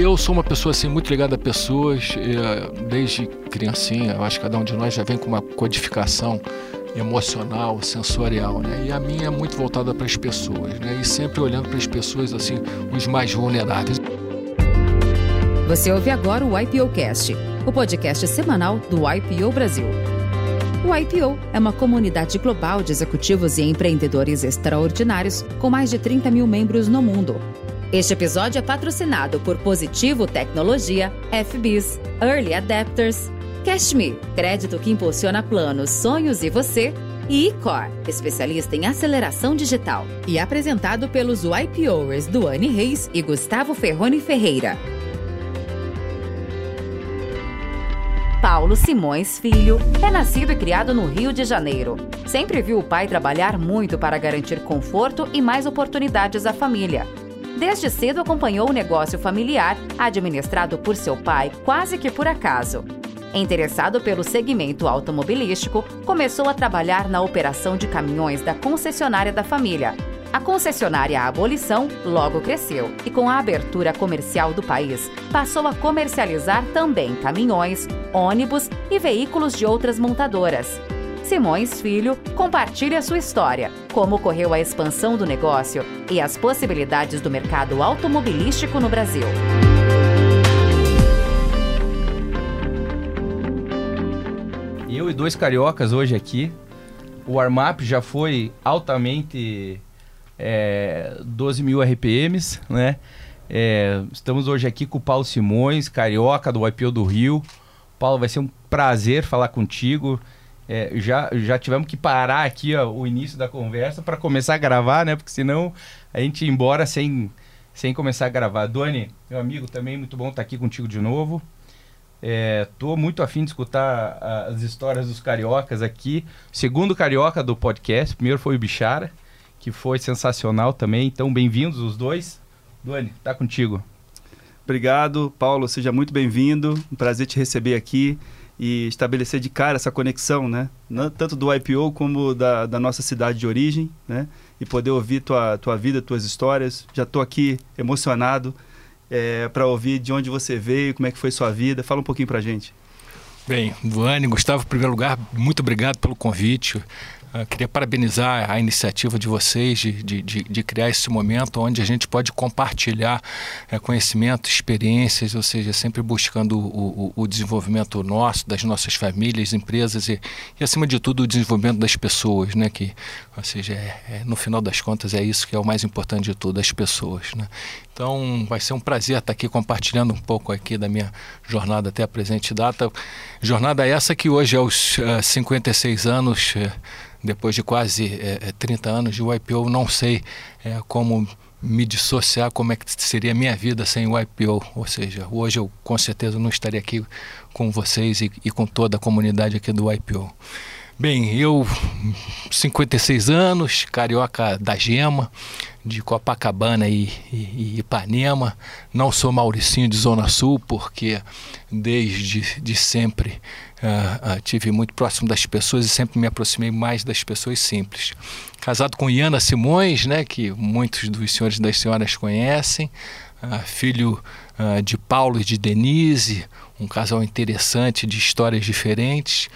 eu sou uma pessoa assim muito ligada a pessoas, desde criancinha. Eu acho que cada um de nós já vem com uma codificação emocional, sensorial, né? E a minha é muito voltada para as pessoas, né? E sempre olhando para as pessoas assim, os mais vulneráveis. Você ouve agora o IPO Cast, o podcast semanal do IPO Brasil. O IPO é uma comunidade global de executivos e empreendedores extraordinários com mais de 30 mil membros no mundo. Este episódio é patrocinado por Positivo Tecnologia, FBIS, Early Adapters, Cashme, crédito que impulsiona planos, sonhos e você, e Icor, especialista em aceleração digital. E apresentado pelos YPOers Duane Reis e Gustavo Ferrone Ferreira. Paulo Simões Filho é nascido e criado no Rio de Janeiro. Sempre viu o pai trabalhar muito para garantir conforto e mais oportunidades à família. Desde cedo acompanhou o negócio familiar, administrado por seu pai quase que por acaso. Interessado pelo segmento automobilístico, começou a trabalhar na operação de caminhões da concessionária da família. A concessionária Abolição logo cresceu e, com a abertura comercial do país, passou a comercializar também caminhões, ônibus e veículos de outras montadoras. Simões Filho compartilha sua história, como ocorreu a expansão do negócio e as possibilidades do mercado automobilístico no Brasil. Eu e dois cariocas hoje aqui. O warm-up já foi altamente é, 12 mil RPMs, né? É, estamos hoje aqui com o Paulo Simões, carioca do IPO do Rio. Paulo, vai ser um prazer falar contigo. É, já, já tivemos que parar aqui ó, o início da conversa para começar a gravar, né? Porque senão a gente ia embora sem, sem começar a gravar. Doni, meu amigo, também muito bom estar aqui contigo de novo. É, muito afim de escutar as histórias dos cariocas aqui. Segundo carioca do podcast, primeiro foi o Bichara, que foi sensacional também. Então, bem-vindos os dois. Duane, tá contigo. Obrigado, Paulo. Seja muito bem-vindo. Um prazer te receber aqui e estabelecer de cara essa conexão, né? Tanto do IPO como da, da nossa cidade de origem, né? E poder ouvir tua, tua vida, tuas histórias. Já estou aqui emocionado é, para ouvir de onde você veio, como é que foi sua vida. Fala um pouquinho para gente. Bem, Vane, Gustavo, em primeiro lugar, muito obrigado pelo convite. Uh, queria parabenizar a iniciativa de vocês de, de, de, de, criar esse momento onde a gente pode compartilhar é, conhecimento, experiências, ou seja, sempre buscando o, o, o, desenvolvimento nosso, das nossas famílias, empresas e, e, acima de tudo, o desenvolvimento das pessoas, né? Que, ou seja, é, é, no final das contas é isso que é o mais importante de tudo, as pessoas, né? Então, vai ser um prazer estar aqui compartilhando um pouco aqui da minha jornada até a presente data. Jornada essa que hoje, aos uh, 56 anos, uh, depois de quase é, 30 é, anos de IPO, não sei é, como me dissociar, como é que seria a minha vida sem o IPO. Ou seja, hoje eu com certeza não estaria aqui com vocês e, e com toda a comunidade aqui do IPO. Bem, eu, 56 anos, carioca da Gema, de Copacabana e, e, e, Ipanema. Não sou Mauricinho de Zona Sul, porque desde de sempre uh, uh, tive muito próximo das pessoas e sempre me aproximei mais das pessoas simples. Casado com Iana Simões, né, que muitos dos senhores e das senhoras conhecem, uh, filho de Paulo e de Denise, um casal interessante de histórias diferentes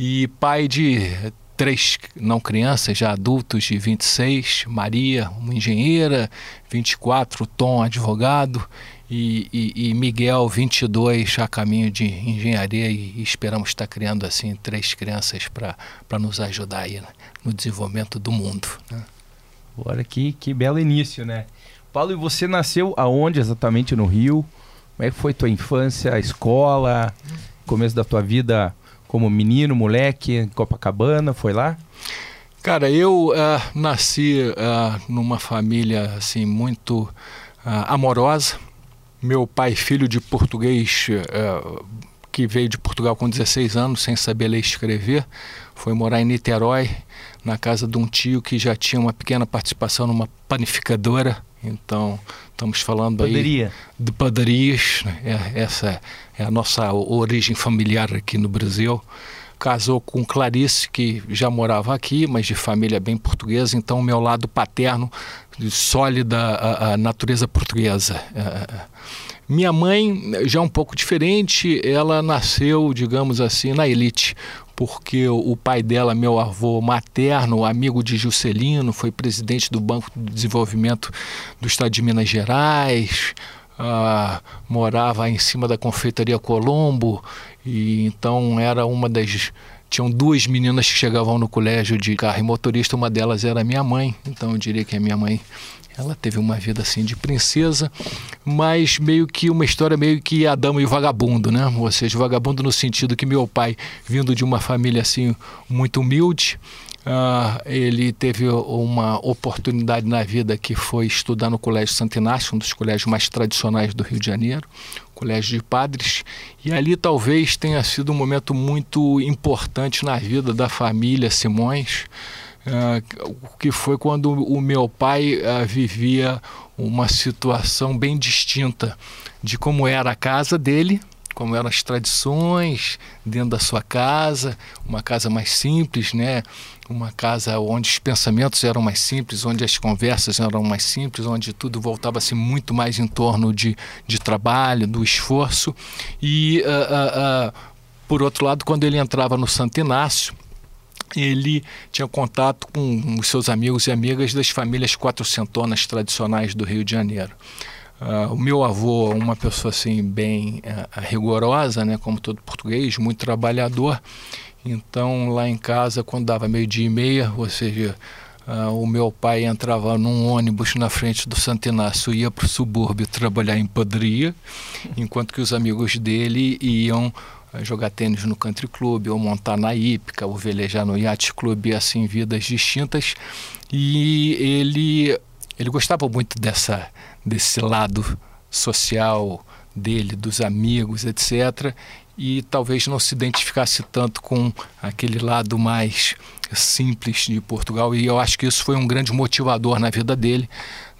e pai de três não crianças, já adultos de 26, Maria, uma engenheira, 24, Tom, advogado, e, e, e Miguel, 22, a caminho de engenharia, e, esperamos estar criando assim três crianças para nos ajudar aí no desenvolvimento do mundo. Né? Olha que, que belo início, né? Paulo, e você nasceu aonde exatamente no Rio? Como é que foi tua infância, a escola, começo da tua vida como menino, moleque, Copacabana, foi lá? Cara, eu uh, nasci uh, numa família assim muito uh, amorosa. Meu pai, filho de português, que veio de Portugal com 16 anos, sem saber ler e escrever, foi morar em Niterói, na casa de um tio que já tinha uma pequena participação numa panificadora. Então, estamos falando Padaria. aí de padarias. Né? É, essa é a nossa origem familiar aqui no Brasil. casou com Clarice, que já morava aqui, mas de família bem portuguesa, então meu lado paterno, sólida a, a natureza portuguesa. É, minha mãe, já um pouco diferente, ela nasceu, digamos assim, na elite, porque o pai dela, meu avô materno, amigo de Juscelino, foi presidente do Banco de Desenvolvimento do Estado de Minas Gerais, uh, morava em cima da confeitaria Colombo, e então era uma das tinham duas meninas que chegavam no colégio de carro e motorista, uma delas era minha mãe, então eu diria que a minha mãe ela teve uma vida assim de princesa, mas meio que uma história meio que Adão e o vagabundo, né? Ou seja, vagabundo no sentido que meu pai, vindo de uma família assim muito humilde, uh, ele teve uma oportunidade na vida que foi estudar no Colégio Santo Inácio, um dos colégios mais tradicionais do Rio de Janeiro, colégio de padres, e ali talvez tenha sido um momento muito importante na vida da família Simões. Uh, que foi quando o meu pai uh, vivia uma situação bem distinta de como era a casa dele, como eram as tradições dentro da sua casa, uma casa mais simples, né? Uma casa onde os pensamentos eram mais simples, onde as conversas eram mais simples, onde tudo voltava-se muito mais em torno de, de trabalho, do esforço. E, uh, por outro lado, quando ele entrava no Santo Inácio, ele tinha contato com os seus amigos e amigas das famílias quatrocentonas tradicionais do Rio de Janeiro. Uh, o meu avô, uma pessoa assim bem uh, rigorosa, né, como todo português, muito trabalhador. Então lá em casa, quando dava meio dia e meia, ou seja, uh, o meu pai entrava num ônibus na frente do Santo Inácio, ia para o subúrbio trabalhar em padaria, enquanto que os amigos dele iam jogar tênis no country club, ou montar na hípica, ou velejar no yacht club, assim, vidas distintas. E ele, ele gostava muito dessa, desse lado social dele, dos amigos, etc. E talvez não se identificasse tanto com aquele lado mais simples de Portugal. E eu acho que isso foi um grande motivador na vida dele,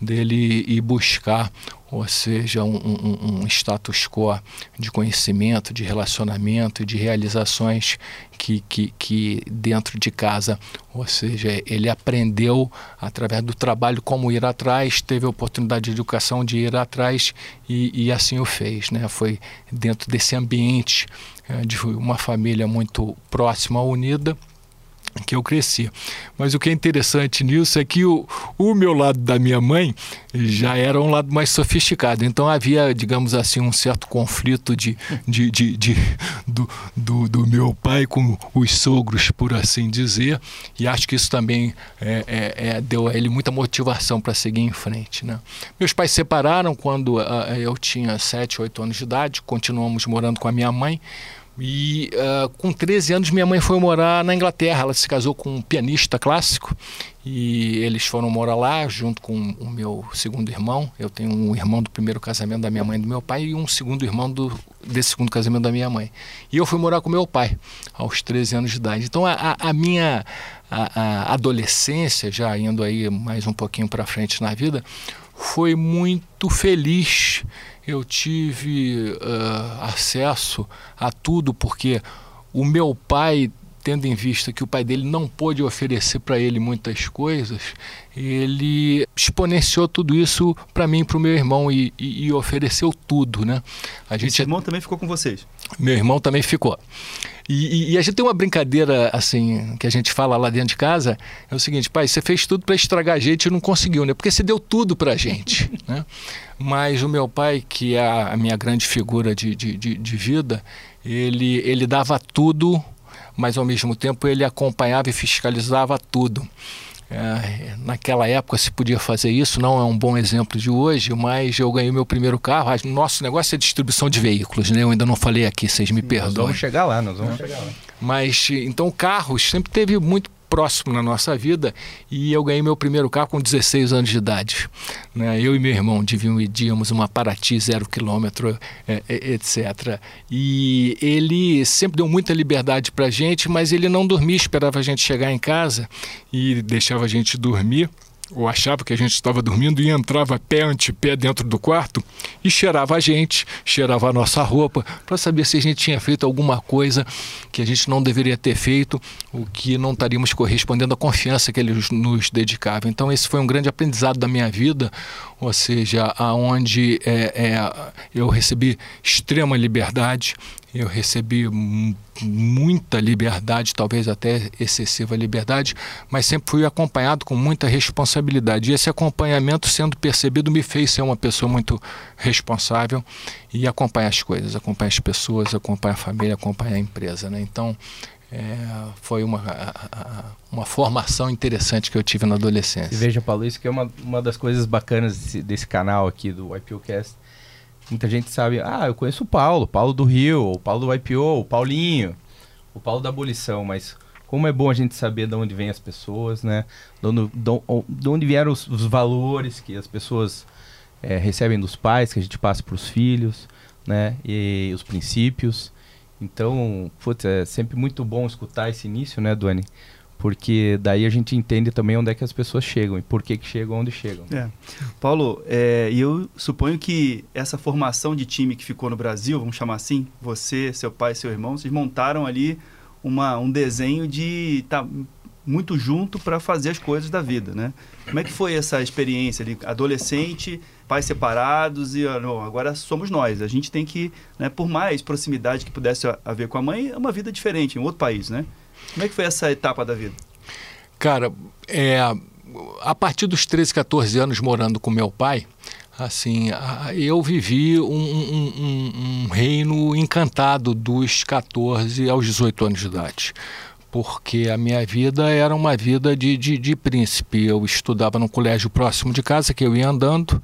dele ir buscar ou seja, um, um, um, status quo de conhecimento, de relacionamento, de realizações que, que, que dentro de casa, ou seja, ele aprendeu através do trabalho como ir atrás, teve a oportunidade de educação de ir atrás e, e assim o fez. Né? Foi dentro desse ambiente é, de uma família muito próxima, unida, que eu cresci. Mas o que é interessante nisso é que o, o meu lado da minha mãe já era um lado mais sofisticado. Então havia, digamos assim, um certo conflito de, de, de, de do, do, do, meu pai com os sogros, por assim dizer. E acho que isso também é, é, é, deu a ele muita motivação para seguir em frente. Né? Meus pais se separaram quando uh, eu tinha 7, 8 anos de idade. Continuamos morando com a minha mãe. E uh, com 13 anos minha mãe foi morar na Inglaterra. Ela se casou com um pianista clássico e eles foram morar lá junto com o meu segundo irmão. Eu tenho um irmão do primeiro casamento da minha mãe e do meu pai e um segundo irmão do, desse segundo casamento da minha mãe. E eu fui morar com meu pai aos 13 anos de idade. Então a, a minha a, a adolescência, já indo aí mais um pouquinho para frente na vida, foi muito feliz eu tive uh, acesso a tudo porque o meu pai tendo em vista que o pai dele não pôde oferecer para ele muitas coisas, ele exponenciou tudo isso para mim para o meu irmão e, e, e, ofereceu tudo, né? A gente Esse irmão também ficou com vocês? Meu irmão também ficou. E, e, a gente tem uma brincadeira assim que a gente fala lá dentro de casa é o seguinte, pai, você fez tudo para estragar a gente e não conseguiu, né? Porque você deu tudo para a gente, né? Mas o meu pai, que é a minha grande figura de, de, de, de vida, ele, ele dava tudo, mas ao mesmo tempo ele acompanhava e fiscalizava tudo. É, naquela época se podia fazer isso, não é um bom exemplo de hoje, mas eu ganhei meu primeiro carro. Nosso negócio é distribuição de veículos, né? Eu ainda não falei aqui, vocês me perdoem. Nós vamos chegar lá, nós vamos é. chegar lá. Mas então carros sempre teve muito próximo na nossa vida e eu ganhei meu primeiro carro com 16 anos de idade. Né? Eu e meu irmão dividíamos uma Paraty zero quilômetro, é, é, etc. E ele sempre deu muita liberdade para gente, mas ele não dormia, esperava a gente chegar em casa e deixava a gente dormir ou achava que a gente estava dormindo e entrava pé ante pé dentro do quarto e cheirava a gente, cheirava a nossa roupa, para saber se a gente tinha feito alguma coisa que a gente não deveria ter feito, o que não estaríamos correspondendo à confiança que ele nos dedicava. Então esse foi um grande aprendizado da minha vida, ou seja, aonde é, é, eu recebi extrema liberdade, eu recebi muita liberdade, talvez até excessiva liberdade, mas sempre fui acompanhado com muita responsabilidade. E esse acompanhamento, sendo percebido, me fez ser uma pessoa muito responsável e acompanhar as coisas, acompanhar as pessoas, acompanhar a família, acompanhar a empresa. Né? Então, é, foi uma, uma formação interessante que eu tive na adolescência. E veja, Paulo, isso que é uma, uma das coisas bacanas desse, desse canal aqui do IPOcast Muita gente sabe, ah, eu conheço o Paulo, Paulo do Rio, o Paulo do IPO, o Paulinho, o Paulo da abolição, mas como é bom a gente saber de onde vêm as pessoas, né? De onde, de onde vieram os, os, valores que as pessoas é, recebem dos pais, que a gente passa para os filhos, né? E os princípios. Então, putz, é sempre muito bom escutar esse início, né, Duane? Porque daí a gente entende também onde é que as pessoas chegam e por que, que chegam onde chegam. É. Paulo, é, eu suponho que essa formação de time que ficou no Brasil, vamos chamar assim, você, seu pai, seu irmão, vocês montaram ali uma, um desenho de tá muito junto para fazer as coisas da vida, né? Como é que foi essa experiência ali, adolescente, pais separados e não, agora somos nós. A gente tem que, né, por mais proximidade que pudesse haver com a mãe, é uma vida diferente em outro país, né? Como é que foi essa etapa da vida? Cara, é, a partir dos 13, 14 anos morando com meu pai, assim, eu vivi um, um, um, reino encantado dos 14 aos 18 anos de idade porque a minha vida era uma vida de, de, de, príncipe. Eu estudava num colégio próximo de casa, que eu ia andando,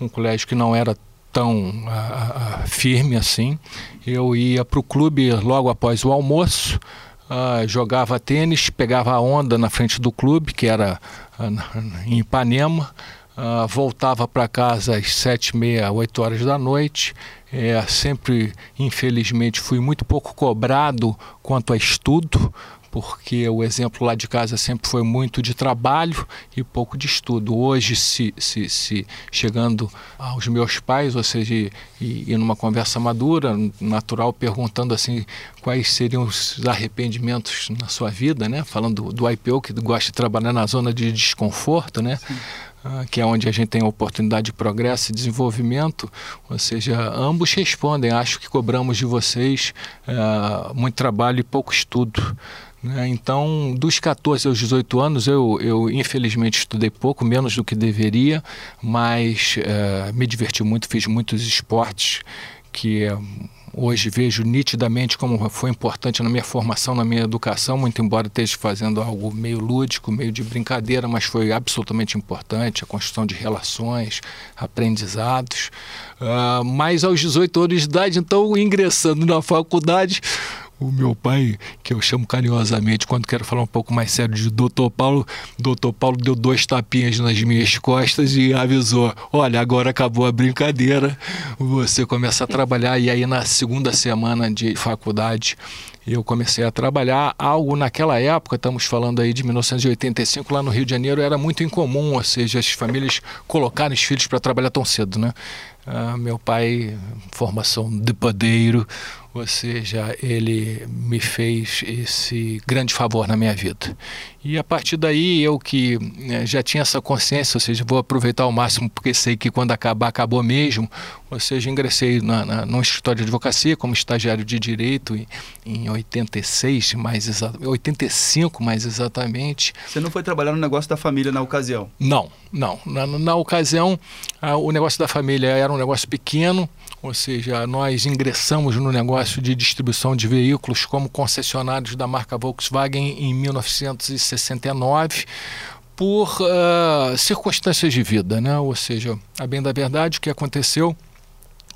um colégio que não era tão uh, firme assim. Eu ia para o clube logo após o almoço, Uh, jogava tênis, pegava a onda na frente do clube, que era uh, em Ipanema, uh, voltava para casa às sete, meia, oito horas da noite. É, sempre, infelizmente, fui muito pouco cobrado quanto a estudo, porque o exemplo lá de casa sempre foi muito de trabalho e pouco de estudo. Hoje, se, se, se chegando aos meus pais, ou seja, e, e numa conversa madura, natural, perguntando assim quais seriam os arrependimentos na sua vida, né? Falando do, do IPO, que gosta de trabalhar na zona de desconforto, né? Ah, que é onde a gente tem oportunidade de progresso e desenvolvimento, ou seja, ambos respondem. Acho que cobramos de vocês uh, muito trabalho e pouco estudo. Né? Então, dos 14 aos 18 anos, eu, eu infelizmente estudei pouco, menos do que deveria, mas uh, me diverti muito, fiz muitos esportes que hoje vejo nitidamente como foi importante na minha formação, na minha educação, muito embora esteja fazendo algo meio lúdico, meio de brincadeira, mas foi absolutamente importante a construção de relações, aprendizados. Uh, mas aos 18 anos de idade, então, ingressando na faculdade, o meu pai, que eu chamo carinhosamente quando quero falar um pouco mais sério de Doutor Paulo, Doutor Paulo deu dois tapinhas nas minhas costas e avisou: olha, agora acabou a brincadeira, você começa a trabalhar. E aí, na segunda semana de faculdade, eu comecei a trabalhar algo naquela época, estamos falando aí de 1985, lá no Rio de Janeiro, era muito incomum, ou seja, as famílias colocarem os filhos para trabalhar tão cedo, né? Ah, meu pai, formação de padeiro, ou seja, ele me fez esse grande favor na minha vida. E a partir daí, eu que né, já tinha essa consciência, ou seja, vou aproveitar ao máximo porque sei que quando acabar, acabou mesmo. Ou seja, ingressei na, na, num escritório de advocacia como estagiário de direito em, em 86, mais 85 mais exatamente. Você não foi trabalhar no negócio da família na ocasião? Não, não. Na, na ocasião, ah, o negócio da família era um negócio pequeno, ou seja, nós ingressamos no negócio de distribuição de veículos como concessionários da marca Volkswagen em 1969 por uh, circunstâncias de vida, né? Ou seja, a bem da verdade, o que aconteceu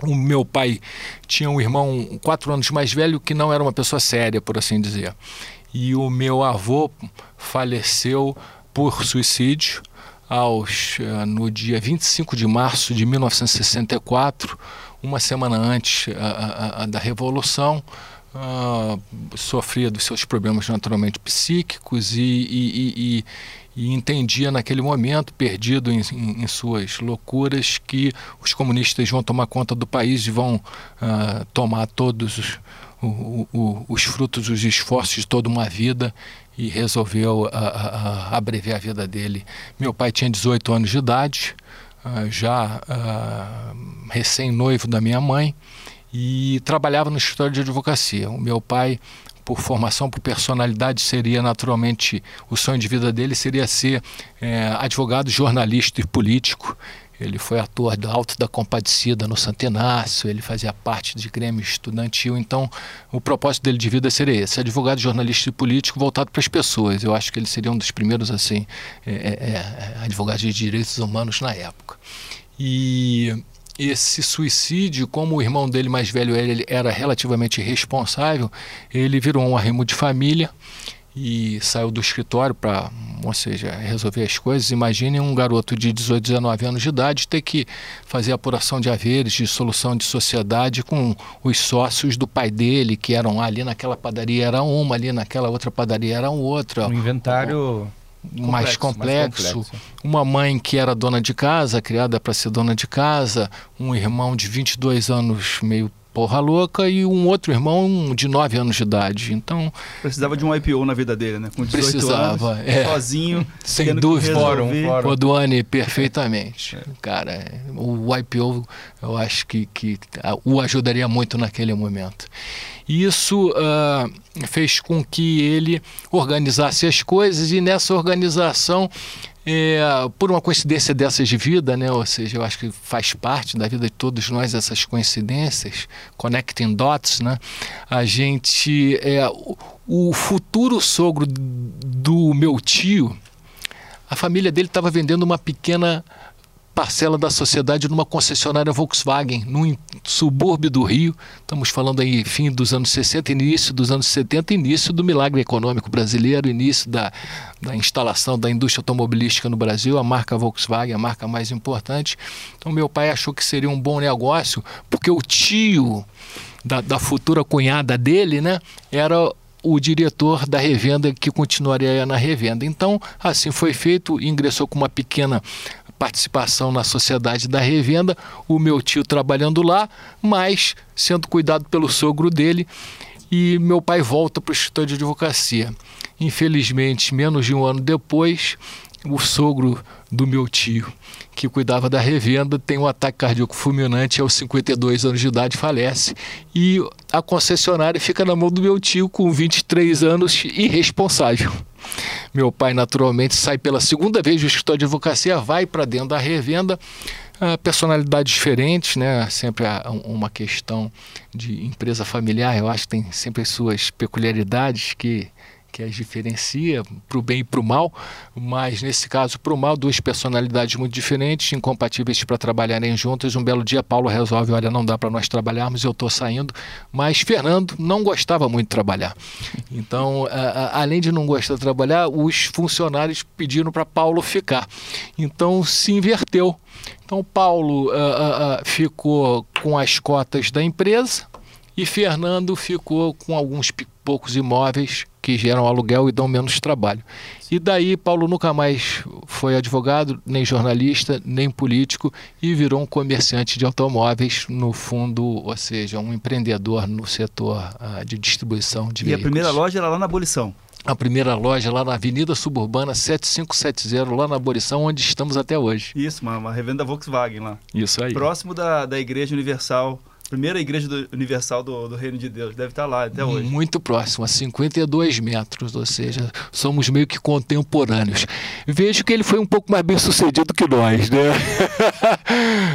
o meu pai tinha um irmão quatro anos mais velho que não era uma pessoa séria, por assim dizer. E o meu avô faleceu por suicídio aos, uh, no dia 25 de março de 1964 uma semana antes a, a, a da Revolução, uh, sofria dos seus problemas naturalmente psíquicos e, e, e, e entendia naquele momento, perdido em, em, suas loucuras, que os comunistas vão tomar conta do país e vão uh, tomar todos os, o, o, os frutos dos esforços de toda uma vida e resolveu uh, abreviar a vida dele. Meu pai tinha 18 anos de idade, já recém-noivo da minha mãe, e trabalhava no escritório de advocacia. O meu pai por formação, por personalidade, seria naturalmente o sonho de vida dele seria ser é, advogado, jornalista e político. Ele foi ator do Alto da Compadecida no Santenácio, ele fazia parte de Grêmio Estudantil, então o propósito dele de vida seria esse, advogado, jornalista e político voltado para as pessoas. Eu acho que ele seria um dos primeiros assim é, é, advogados de direitos humanos na época. E esse suicídio, como o irmão dele mais velho ele era relativamente responsável, ele virou um arrimo de família e saiu do escritório para, ou seja, resolver as coisas. Imagine um garoto de 18, 19 anos de idade ter que fazer apuração de haveres, de solução de sociedade com os sócios do pai dele, que eram ali naquela padaria era uma, ali naquela outra padaria era outra. Um inventário complexo, mais, complexo, mais complexo. Uma mãe que era dona de casa, criada para ser dona de casa, um irmão de 22 anos meio porra louca e um outro irmão de 9 anos de idade. Então precisava de um IPO na vida dele, né? Com 18 precisava, anos, é. sozinho, sem dúvida. Fórum, fórum. Roduane perfeitamente. É. Cara, o IPO eu acho que, que o ajudaria muito naquele momento. Isso uh, fez com que ele organizasse as coisas e nessa organização é, por uma coincidência dessas de vida, né? ou seja, eu acho que faz parte da vida de todos nós essas coincidências, connecting dots, né? a gente, é, o futuro sogro do meu tio, a família dele estava vendendo uma pequena parcela da sociedade numa concessionária Volkswagen, num subúrbio do Rio. Estamos falando aí fim dos anos 60, início dos anos 70, início do milagre econômico brasileiro, início da, da instalação da indústria automobilística no Brasil, a marca Volkswagen, a marca mais importante. Então meu pai achou que seria um bom negócio, porque o tio da, da futura cunhada dele, né, era o diretor da revenda que continuaria na revenda. Então, assim foi feito, ingressou com uma pequena participação na sociedade da revenda, o meu tio trabalhando lá, mas sendo cuidado pelo sogro dele. E meu pai volta para o escritório de advocacia. Infelizmente, menos de um ano depois, o sogro do meu tio, que cuidava da revenda, tem um ataque cardíaco fulminante aos 52 anos de idade, falece. E a concessionária fica na mão do meu tio, com 23 anos, irresponsável. Meu pai, naturalmente, sai pela segunda vez do escritório de advocacia, vai para dentro da revenda. Uh, personalidades diferentes, né? Sempre uma questão de empresa familiar, eu acho que tem sempre as suas peculiaridades que que as diferencia para o bem e para o mal, mas nesse caso, para o mal, duas personalidades muito diferentes, incompatíveis para trabalharem juntas. Um belo dia, Paulo resolve: olha, não dá para nós trabalharmos, eu estou saindo. Mas Fernando não gostava muito de trabalhar. Então, a, a, além de não gostar de trabalhar, os funcionários pediram para Paulo ficar. Então, se inverteu. Então, Paulo a, ficou com as cotas da empresa e Fernando ficou com alguns poucos imóveis que geram aluguel e dão menos trabalho. E daí Paulo nunca mais foi advogado, nem jornalista, nem político e virou um comerciante de automóveis, no fundo, ou seja, um empreendedor no setor uh, de distribuição de e veículos. E a primeira loja era lá na Abolição? A primeira loja lá na Avenida Suburbana 7570, lá na Abolição, onde estamos até hoje. Isso, uma, uma revenda Volkswagen lá. Isso aí. Próximo da, da Igreja Universal primeira igreja do, universal do, do, Reino de Deus. Deve estar lá até hoje. Muito próximo, a 52 metros, ou seja, somos meio que contemporâneos. Vejo que ele foi um pouco mais bem sucedido que nós, né?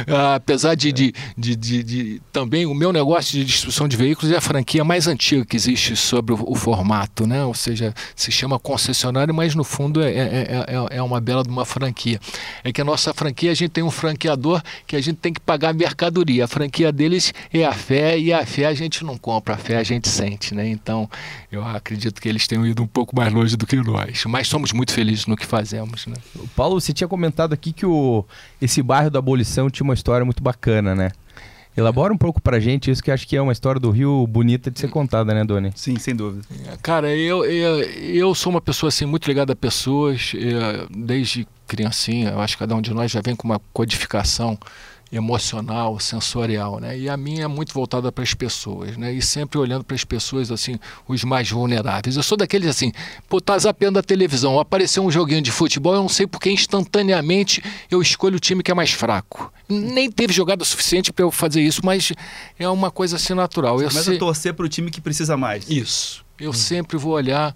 Apesar de, de, de, de, de, também o meu negócio de distribuição de veículos é a franquia mais antiga que existe sobre o, o formato, né? Ou seja, se chama concessionário, mas no fundo é, é, é, é uma bela de uma franquia. É que a nossa franquia, a gente tem um franqueador que a gente tem que pagar a mercadoria. A franquia deles é a fé, e a fé a gente não compra, a fé a gente sente, né? Então, eu acredito que eles tenham ido um pouco mais longe do que nós, mas somos muito felizes no que fazemos, né? Paulo, você tinha comentado aqui que o, esse bairro da Abolição tinha uma história muito bacana, né? Elabora um pouco pra gente isso que acho que é uma história do Rio bonita de ser contada, né, Doni? Sim, sem dúvida. Cara, eu, eu, eu sou uma pessoa assim muito ligada a pessoas, eu, desde criancinha, eu acho que cada um de nós já vem com uma codificação emocional, sensorial, né? E a minha é muito voltada para as pessoas, né? E sempre olhando para as pessoas assim, os mais vulneráveis. Eu sou daqueles assim, pô, tá zapeando a televisão, apareceu um joguinho de futebol, eu não sei porque instantaneamente eu escolho o time que é mais fraco. Nem teve jogada suficiente para eu fazer isso, mas é uma coisa assim natural. Você eu começa a torcer para o time que precisa mais. Isso. Eu hum. sempre vou olhar,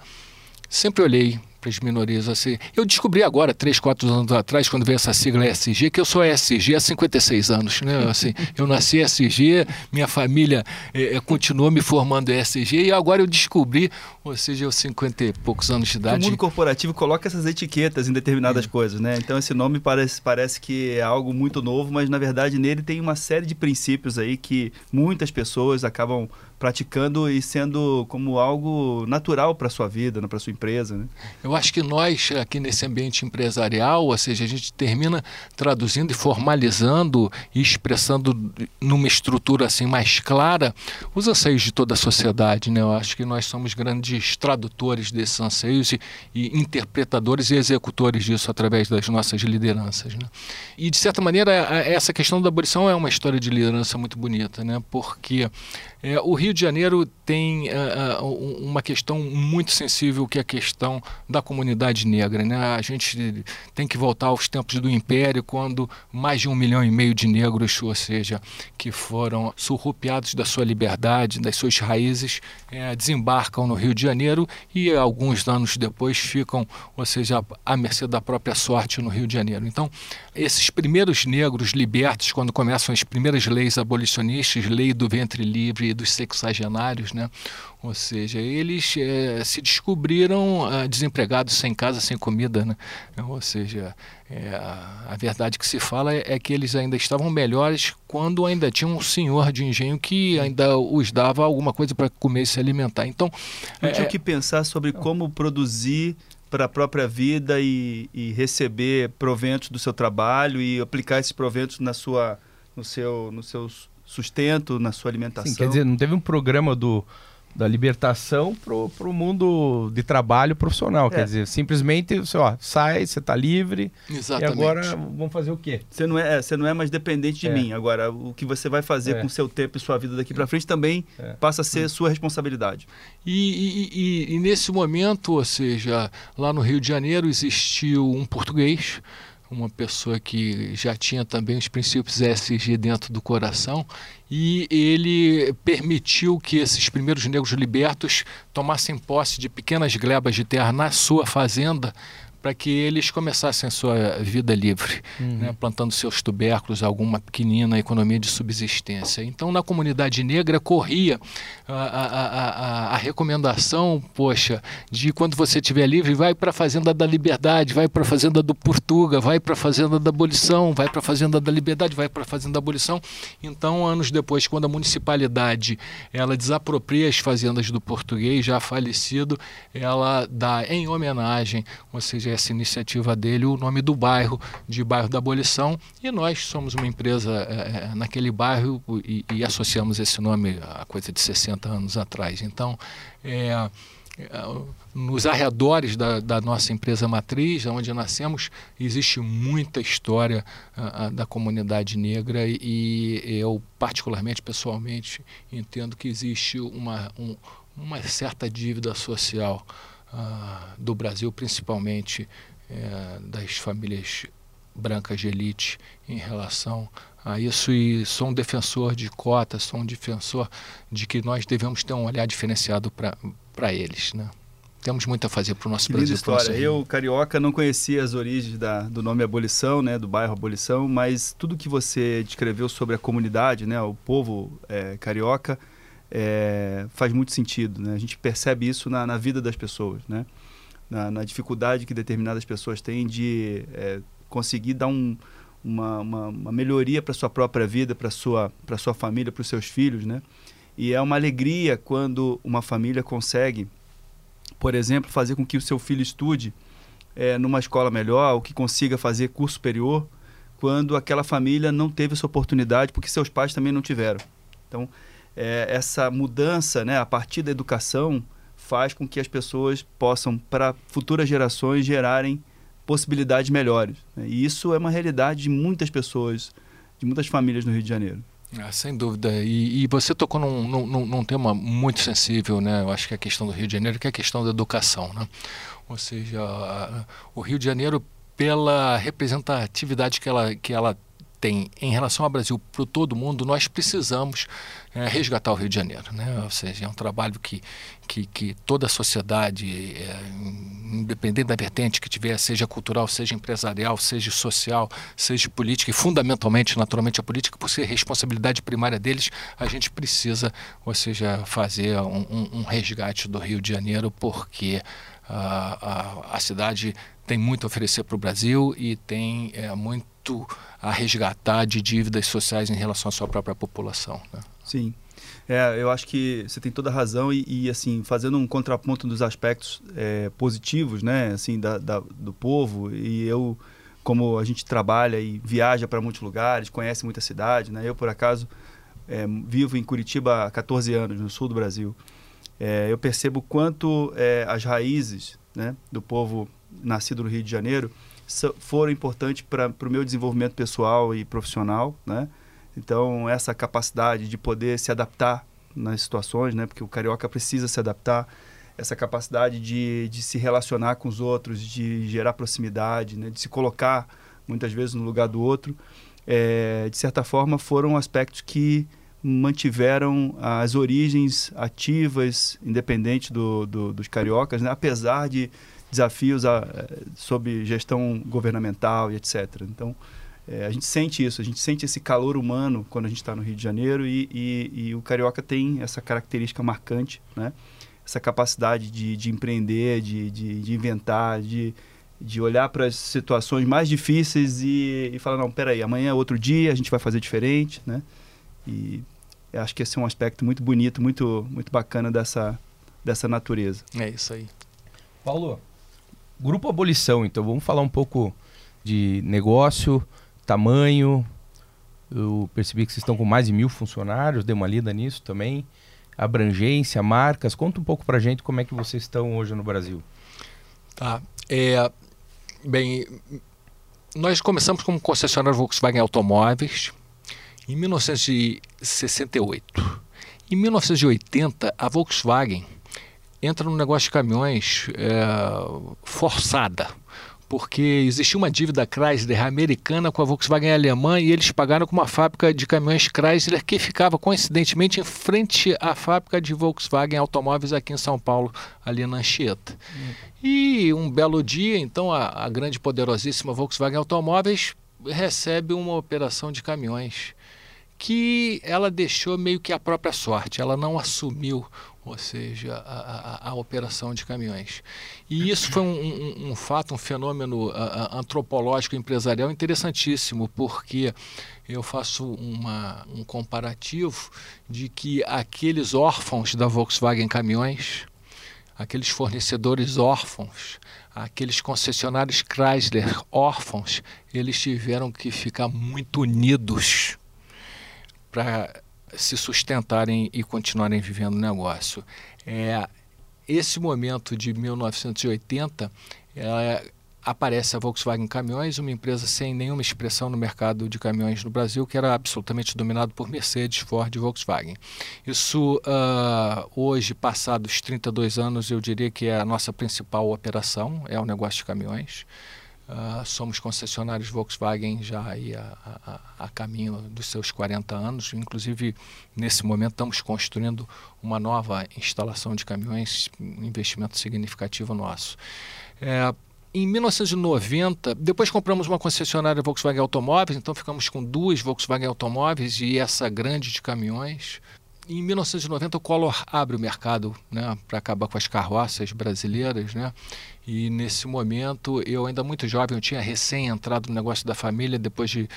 sempre olhei para as minorias. Assim. Eu descobri agora, três, quatro anos atrás, quando veio essa sigla ESG, que eu sou ESG há 56 anos. Né? Assim, eu nasci ESG, minha família é, continuou me formando ESG e agora eu descobri, ou seja, eu 50 e poucos anos de idade. O mundo corporativo coloca essas etiquetas em determinadas é. coisas, né? Então esse nome parece, parece que é algo muito novo, mas na verdade nele tem uma série de princípios aí que muitas pessoas acabam praticando e sendo como algo natural para sua vida, né, para sua empresa. Né? Eu acho que nós aqui nesse ambiente empresarial, ou seja, a gente termina traduzindo e formalizando e expressando numa estrutura assim mais clara os anseios de toda a sociedade. Né? Eu acho que nós somos grandes tradutores desses anseios e, e interpretadores e executores disso através das nossas lideranças. Né? E de certa maneira essa questão da abolição é uma história de liderança muito bonita, né? porque é, o Rio de Janeiro tem uh, uma questão muito sensível que é a questão da comunidade negra. Né? A gente tem que voltar aos tempos do Império, quando mais de um milhão e meio de negros, ou seja, que foram surrupiados da sua liberdade, das suas raízes, é, desembarcam no Rio de Janeiro e alguns anos depois ficam, ou seja, à mercê da própria sorte no Rio de Janeiro. Então, esses primeiros negros libertos, quando começam as primeiras leis abolicionistas, lei do ventre livre dos sexagenários, né? ou seja, eles é, se descobriram ah, desempregados, sem casa, sem comida. Né? Ou seja, é, a verdade que se fala é, é, que eles ainda estavam melhores quando ainda tinha um senhor de engenho que ainda os dava alguma coisa para comer e se alimentar. Então, não tinha é, que pensar sobre como produzir para a própria vida e, e, receber proventos do seu trabalho e aplicar esses proventos na sua, no seu, no seus sustento, na sua alimentação. Sim, quer dizer, não teve um programa do, da libertação para o mundo de trabalho profissional. É. Quer dizer, simplesmente você ó, sai, você está livre. Exatamente. E agora vamos fazer o quê? Você não é, você não é mais dependente de é. mim. Agora, o que você vai fazer é. com seu tempo e sua vida daqui para frente também é. passa a ser sua responsabilidade. E, e, e, e nesse momento, ou seja, lá no Rio de Janeiro existiu um português uma pessoa que já tinha também os princípios ESG dentro do coração e ele permitiu que esses primeiros negros libertos tomassem posse de pequenas glebas de terra na sua fazenda para que eles começassem a sua vida livre, uhum. né, plantando seus tubérculos, alguma pequenina economia de subsistência. Então, na comunidade negra, corria a, a, a, a recomendação, poxa, de quando você estiver livre, vai para a Fazenda da Liberdade, vai para a Fazenda do Portuga, vai para a Fazenda da Abolição, vai para a Fazenda da Liberdade, vai para a Fazenda da Abolição. Então, anos depois, quando a municipalidade ela desapropria as fazendas do português, já falecido, ela dá em homenagem, ou seja, essa iniciativa dele o nome do bairro, de bairro da abolição, e nós somos uma empresa é, naquele bairro e, e, associamos esse nome a coisa de 60 anos atrás. Então, é, nos arredores da, da, nossa empresa matriz, onde nascemos, existe muita história uh, da comunidade negra e, e, eu, particularmente, pessoalmente, entendo que existe uma, um, uma certa dívida social ah, do Brasil, principalmente é, das famílias brancas de elite em relação a isso e sou um defensor de cotas, sou um defensor de que nós devemos ter um olhar diferenciado para eles, né? Temos muito a fazer para o nosso Brasil. história. Eu, carioca, não conhecia as origens da, do nome Abolição, né, do bairro Abolição, mas tudo que você descreveu sobre a comunidade, né, o povo é, carioca, é, faz muito sentido. Né? A gente percebe isso na, na vida das pessoas, né? na, na, dificuldade que determinadas pessoas têm de é, conseguir dar um, uma, uma, uma, melhoria para sua própria vida, para sua para sua família, para os seus filhos, né? E é uma alegria quando uma família consegue, por exemplo, fazer com que o seu filho estude é, numa escola melhor, ou que consiga fazer curso superior, quando aquela família não teve essa oportunidade porque seus pais também não tiveram. Então, é, essa mudança, né, a partir da educação, faz com que as pessoas possam, para futuras gerações, gerarem possibilidades melhores. Né? E isso é uma realidade de muitas pessoas, de muitas famílias no Rio de Janeiro. Ah, sem dúvida. E, e você tocou num, num, num, tema muito sensível, né? Eu acho que é a questão do Rio de Janeiro, que é a questão da educação, né? Ou seja, o Rio de Janeiro, pela representatividade que ela, que ela tem em relação ao Brasil para todo mundo, nós precisamos é, resgatar o Rio de Janeiro. Né? Ou seja, é um trabalho que, que, que toda a sociedade, é, independente da vertente que tiver, seja cultural, seja empresarial, seja social, seja política, e fundamentalmente, naturalmente, a política, por ser responsabilidade primária deles, a gente precisa, ou seja, fazer um, um, um resgate do Rio de Janeiro, porque a, a, a cidade tem muito a oferecer para o Brasil e tem é, muito a resgatar de dívidas sociais em relação à sua própria população. Né? Sim. É, eu acho que você tem toda a razão e, e assim fazendo um contraponto dos aspectos é, positivos, né, assim da, da, do povo e eu como a gente trabalha e viaja para muitos lugares, conhece muita cidade, né? Eu por acaso é, vivo em Curitiba há 14 anos no sul do Brasil. É, eu percebo quanto é, as raízes né, do povo nascido no Rio de Janeiro foram importantes para o meu desenvolvimento pessoal e profissional, né? Então, essa capacidade de poder se adaptar nas situações, né? Porque o carioca precisa se adaptar. Essa capacidade de, de se relacionar com os outros, de gerar proximidade, né? De se colocar, muitas vezes, no lugar do outro. É, de certa forma, foram aspectos que mantiveram as origens ativas, independente do, do, dos cariocas, né? apesar de desafios a, eh, sob gestão governamental e etc. Então, é, a gente sente isso, a gente sente esse calor humano quando a gente está no Rio de Janeiro e, e, e, o carioca tem essa característica marcante, né? essa capacidade de, de empreender, de, de, de, inventar, de, de olhar para as situações mais difíceis e, e falar, não, peraí, amanhã é outro dia, a gente vai fazer diferente, né? E acho que esse é um aspecto muito bonito, muito, muito bacana dessa, dessa natureza. É isso aí. Paulo, Grupo Abolição, então vamos falar um pouco de negócio, tamanho. Eu percebi que vocês estão com mais de mil funcionários, dei uma lida nisso também. Abrangência, marcas. Conta um pouco pra gente como é que vocês estão hoje no Brasil. Tá. É, bem, nós começamos como concessionário Volkswagen Automóveis em 1968. Em 1980, a Volkswagen entra no negócio de caminhões é, forçada, porque existia uma dívida Chrysler americana com a Volkswagen alemã e eles pagaram com uma fábrica de caminhões Chrysler que ficava coincidentemente em frente à fábrica de Volkswagen Automóveis aqui em São Paulo, ali na Anchieta. Hum. E um belo dia, então, a, a grande poderosíssima Volkswagen Automóveis recebe uma operação de caminhões que ela deixou meio que a própria sorte, ela não assumiu ou seja, a, a, a, operação de caminhões. E isso foi um, um, um fato, um fenômeno a, antropológico empresarial interessantíssimo, porque eu faço uma, um comparativo de que aqueles órfãos da Volkswagen Caminhões, aqueles fornecedores órfãos, aqueles concessionários Chrysler órfãos, eles tiveram que ficar muito unidos para se sustentarem e continuarem vivendo o negócio. É, esse momento de 1980 é, aparece a Volkswagen Caminhões, uma empresa sem nenhuma expressão no mercado de caminhões no Brasil, que era absolutamente dominado por Mercedes, Ford e Volkswagen. Isso, uh, hoje, passados 32 anos, eu diria que é a nossa principal operação, é o negócio de caminhões. Uh, somos concessionários Volkswagen já aí a, a, a, caminho dos seus 40 anos. Inclusive, nesse momento, estamos construindo uma nova instalação de caminhões, um investimento significativo nosso. É, em 1990, depois compramos uma concessionária Volkswagen Automóveis, então ficamos com duas Volkswagen Automóveis e essa grande de caminhões. Em 1990, o Collor abre o mercado né, para acabar com as carroças brasileiras. Né? E nesse momento, eu ainda muito jovem, eu tinha recém entrado no negócio da família, depois de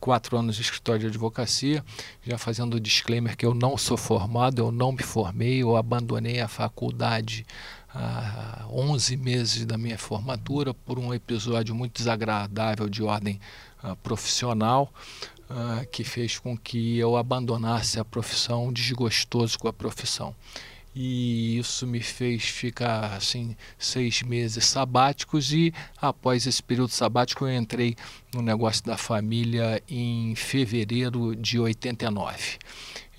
quatro anos de escritório de advocacia, já fazendo o disclaimer que eu não sou formado, eu não me formei, eu abandonei a faculdade há 11 meses da minha formatura por um episódio muito desagradável de ordem uh, profissional uh, que fez com que eu abandonasse a profissão, desgostoso com a profissão. E isso me fez ficar assim seis meses sabáticos e após esse período sabático eu entrei no negócio da família em fevereiro de 89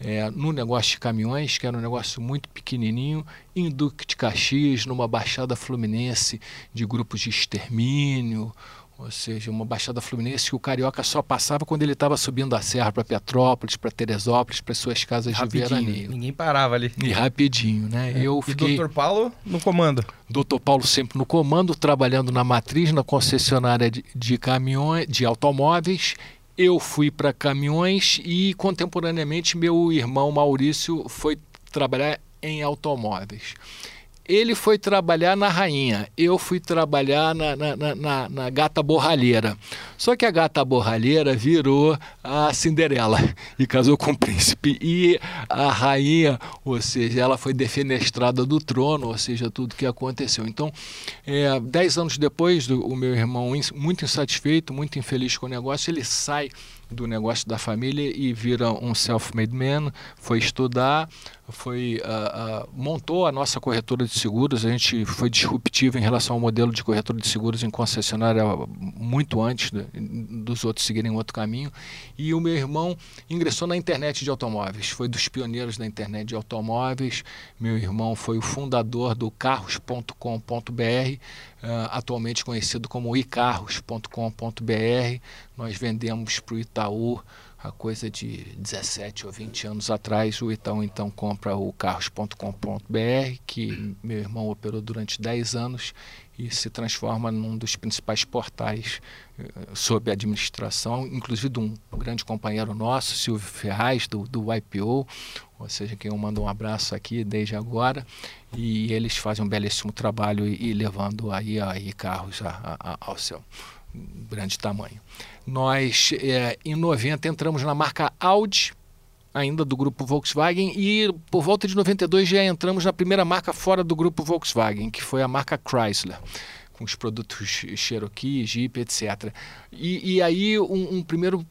é, no negócio de caminhões, que era um negócio muito pequenininho, em Duque de Caxias, numa baixada fluminense de grupos de extermínio, ou seja, uma baixada fluminense que o carioca só passava quando ele estava subindo a serra para Petrópolis, para Teresópolis, para suas casas rapidinho, de veraneio. Ninguém parava ali. E rapidinho, né? É. Eu fiquei. E Dr. Paulo no comando. Dr. Paulo sempre no comando, trabalhando na matriz, na concessionária de, de caminhões, de automóveis eu fui para caminhões e contemporaneamente meu irmão Maurício foi trabalhar em automóveis. Ele foi trabalhar na rainha, eu fui trabalhar na, na, na, na, gata borralheira. Só que a gata borralheira virou a Cinderela e casou com o príncipe. E a rainha, ou seja, ela foi defenestrada do trono, ou seja, tudo que aconteceu. Então, é, dez anos depois, do, o meu irmão, muito insatisfeito, muito infeliz com o negócio, ele sai do negócio da família e vira um self-made man, foi estudar, foi uh, uh, montou a nossa corretora de seguros. A gente foi disruptivo em relação ao modelo de corretora de seguros em concessionária muito antes de, dos outros seguirem outro caminho. E o meu irmão ingressou na internet de automóveis, foi dos pioneiros da internet de automóveis. Meu irmão foi o fundador do carros.com.br, uh, atualmente conhecido como icarros.com.br. Nós vendemos para o Itaú a coisa de 17 ou 20 anos atrás, o Itaú então compra o carros.com.br, que meu irmão operou durante 10 anos e se transforma num dos principais portais uh, sob administração, inclusive de um grande companheiro nosso, Silvio Ferraz, do, do IPO, ou seja, quem eu mando um abraço aqui desde agora, e eles fazem um belíssimo trabalho e, e levando aí, aí carros a, a, ao seu grande tamanho. Nós, é, em 90, entramos na marca Audi, ainda do grupo Volkswagen, e por volta de 92 já entramos na primeira marca fora do grupo Volkswagen, que foi a marca Chrysler com os produtos Cherokee, Jeep, etc. E, e aí um, um primeiro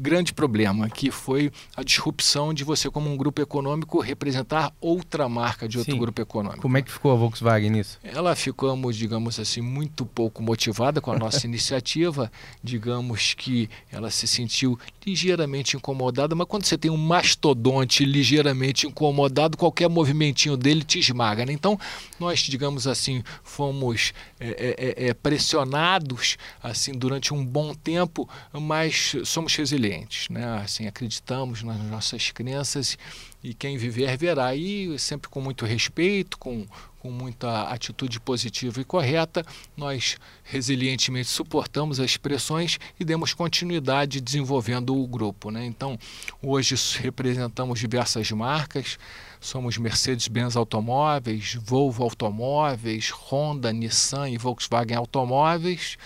grande problema, que foi a disrupção de você, como um grupo econômico, representar outra marca de outro Sim. grupo econômico. Como é que ficou a Volkswagen nisso? Ela ficamos, digamos assim, muito pouco motivada com a nossa iniciativa. Digamos que ela se sentiu ligeiramente incomodada, mas quando você tem um mastodonte ligeiramente incomodado, qualquer movimentinho dele te esmaga. Né? Então, nós, digamos assim, fomos é, é, é, pressionados assim durante um bom tempo, mas somos resilientes resilientes, né? Assim, acreditamos nas nossas crenças e quem viver verá. E sempre com muito respeito, com, com muita atitude positiva e correta, nós resilientemente suportamos as pressões e demos continuidade desenvolvendo o grupo. Né? Então, hoje representamos diversas marcas, somos Mercedes-Benz Automóveis, Volvo Automóveis, Honda, Nissan e Volkswagen Automóveis.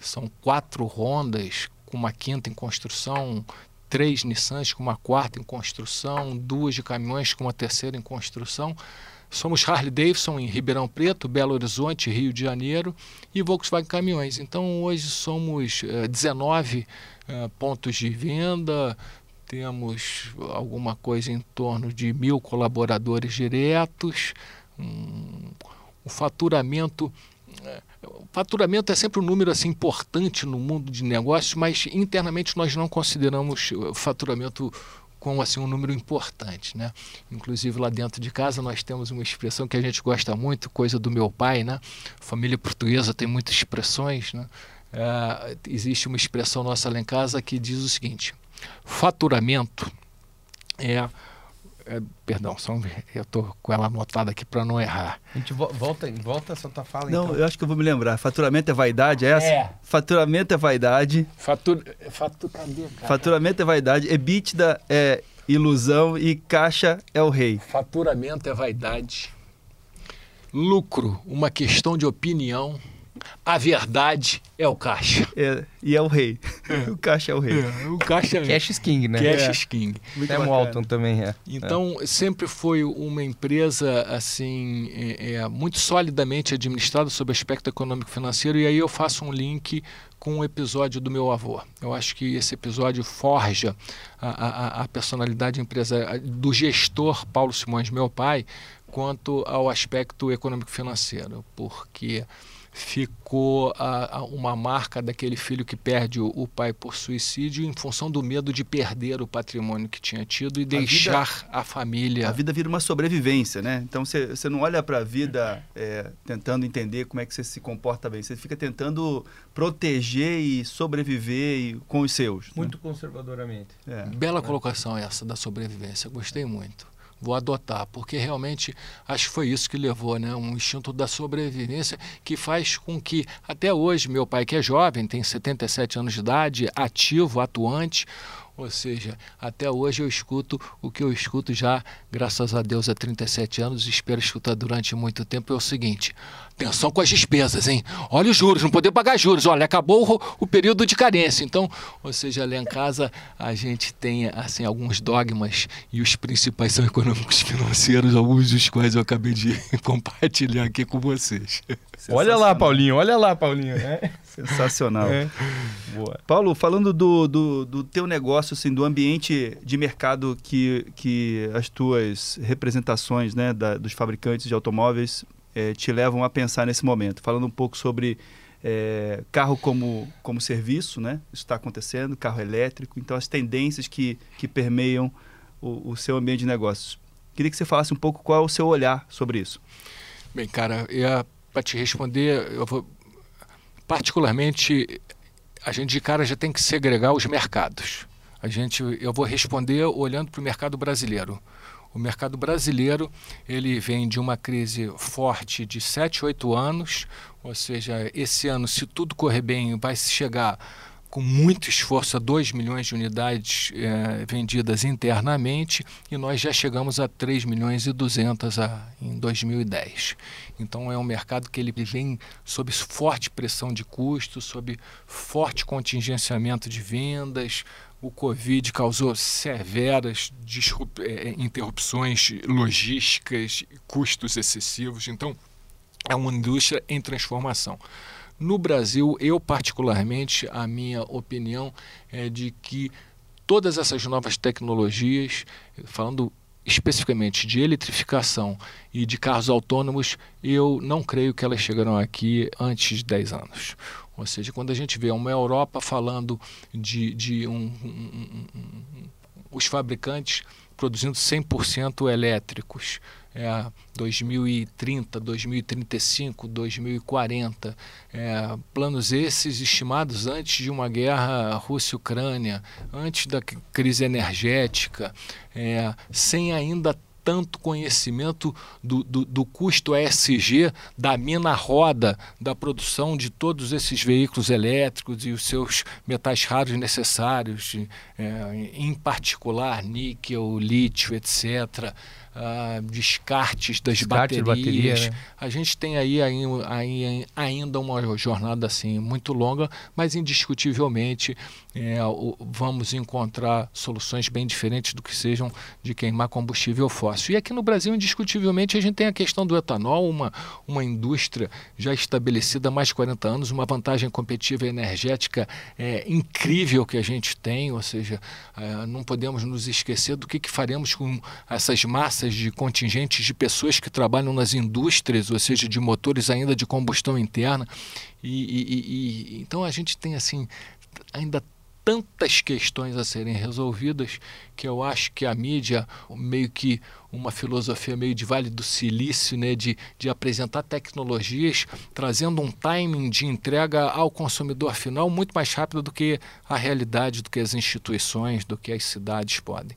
São quatro Hondas, com uma quinta em construção, três Nissans com uma quarta em construção, duas de caminhões com uma terceira em construção. Somos Harley Davidson em Ribeirão Preto, Belo Horizonte, Rio de Janeiro e Volkswagen Caminhões. Então hoje somos uh, 19 uh, pontos de venda, temos alguma coisa em torno de mil colaboradores diretos, um, um faturamento o faturamento é sempre um número assim importante no mundo de negócios, mas internamente nós não consideramos o faturamento como assim um número importante, né? Inclusive lá dentro de casa nós temos uma expressão que a gente gosta muito, coisa do meu pai, né? família portuguesa tem muitas expressões, né? É, existe uma expressão nossa lá em casa que diz o seguinte: faturamento é é, perdão, só um, eu estou com ela anotada aqui para não errar. A gente vo volta, volta essa tua fala. Não, então. eu acho que eu vou me lembrar. Faturamento é vaidade, é essa? É. Faturamento é vaidade. Fatur, fatur, cadê, cara? Faturamento é vaidade. EBITDA é ilusão e caixa é o rei. Faturamento é vaidade. Lucro, uma questão de opinião. A verdade é o caixa. É, e é o rei. É. o caixa é o rei. É, o caixa é Cash is King, né? Cash is King. Muito Sam Walton também é. Então, sempre foi uma empresa assim é, muito solidamente administrada sob o aspecto econômico financeiro e aí eu faço um link com o episódio do meu avô. Eu acho que esse episódio forja a, a, a personalidade empresa do gestor Paulo Simões, meu pai, quanto ao aspecto econômico-financeiro, porque ficou a, a uma marca daquele filho que perde o, o, pai por suicídio em função do medo de perder o patrimônio que tinha tido e a deixar vida, a família. A vida vira uma sobrevivência, né? Então você não olha para a vida é, tentando entender como é que você se comporta bem, você fica tentando proteger e sobreviver e, com os seus. Né? Muito né? conservadoramente. É. Bela colocação essa da sobrevivência, gostei muito vou adotar, porque realmente acho que foi isso que levou, né? Um instinto da sobrevivência que faz com que, até hoje, meu pai, que é jovem, tem 77 anos de idade, ativo, atuante, ou seja, até hoje eu escuto o que eu escuto já, graças a Deus, há 37 anos, espero escutar durante muito tempo, é o seguinte: atenção com as despesas, hein? Olha os juros, não poder pagar juros. Olha, acabou o, o, período de carência. Então, ou seja, lá em casa a gente tem assim alguns dogmas e os principais são econômicos financeiros, alguns dos quais eu acabei de compartilhar aqui com vocês. Olha lá, Paulinho, olha lá, Paulinho. É. Sensacional. É. Boa. Paulo, falando do, do, do, teu negócio, assim, do ambiente de mercado que, que as tuas representações né, da, dos fabricantes de automóveis é, te levam a pensar nesse momento. Falando um pouco sobre é, carro como, como serviço, né? Isso está acontecendo, carro elétrico. Então, as tendências que, que permeiam o, o seu ambiente de negócios. Queria que você falasse um pouco qual é o seu olhar sobre isso. Bem, cara, para te responder, eu vou particularmente a gente de cara já tem que segregar os mercados. A gente, eu vou responder olhando para o mercado brasileiro. O mercado brasileiro ele vem de uma crise forte de 7, 8 anos, ou seja, esse ano, se tudo correr bem, vai chegar com muito esforço a 2 milhões de unidades eh, vendidas internamente e nós já chegamos a 3 milhões e 200 a, em 2010. Então é um mercado que ele vem sob forte pressão de custos, sob forte contingenciamento de vendas, o Covid causou severas é, interrupções logísticas, custos excessivos. Então, é uma indústria em transformação. No Brasil, eu particularmente, a minha opinião é de que todas essas novas tecnologias, falando especificamente de eletrificação e de carros autônomos, eu não creio que elas chegarão aqui antes de 10 anos. Ou seja, quando a gente vê uma Europa falando de, de um, um, um, os fabricantes produzindo 100% elétricos, é, 2030, 2035, 2040, é, planos esses estimados antes de uma guerra Rússia-Ucrânia, antes da crise energética, é, sem ainda tanto conhecimento do, do, do, custo ESG da mina roda da produção de todos esses veículos elétricos e os seus metais raros necessários, é, em particular níquel, lítio, etc uh, descartes das Descarte baterias. Bateria, né? A gente tem aí, aí, aí, ainda uma jornada assim muito longa, mas indiscutivelmente é, vamos encontrar soluções bem diferentes do que sejam de queimar combustível fóssil. E aqui no Brasil, indiscutivelmente, a gente tem a questão do etanol, uma, uma indústria já estabelecida há mais de 40 anos, uma vantagem competitiva energética é, incrível que a gente tem, ou seja, é, não podemos nos esquecer do que, que faremos com essas massas massas de contingentes de pessoas que trabalham nas indústrias, ou seja, de motores ainda de combustão interna. E, e, e então a gente tem assim ainda tantas questões a serem resolvidas que eu acho que a mídia, meio que uma filosofia meio de Vale do Silício, né, de, de apresentar tecnologias, trazendo um timing de entrega ao consumidor final muito mais rápido do que a realidade, do que as instituições, do que as cidades podem.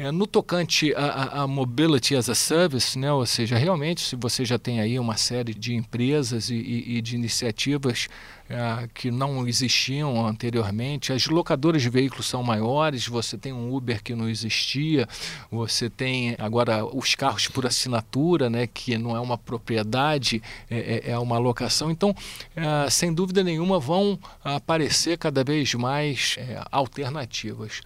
É, no tocante a, a, Mobility as a Service, né, ou seja, realmente, se você já tem aí uma série de empresas e, e, e de iniciativas é, que não existiam anteriormente, as locadoras de veículos são maiores, você tem um Uber que não existia, você tem agora os carros por assinatura, né, que não é uma propriedade, é, é, é uma locação. Então, é, sem dúvida nenhuma, vão aparecer cada vez mais é, alternativas.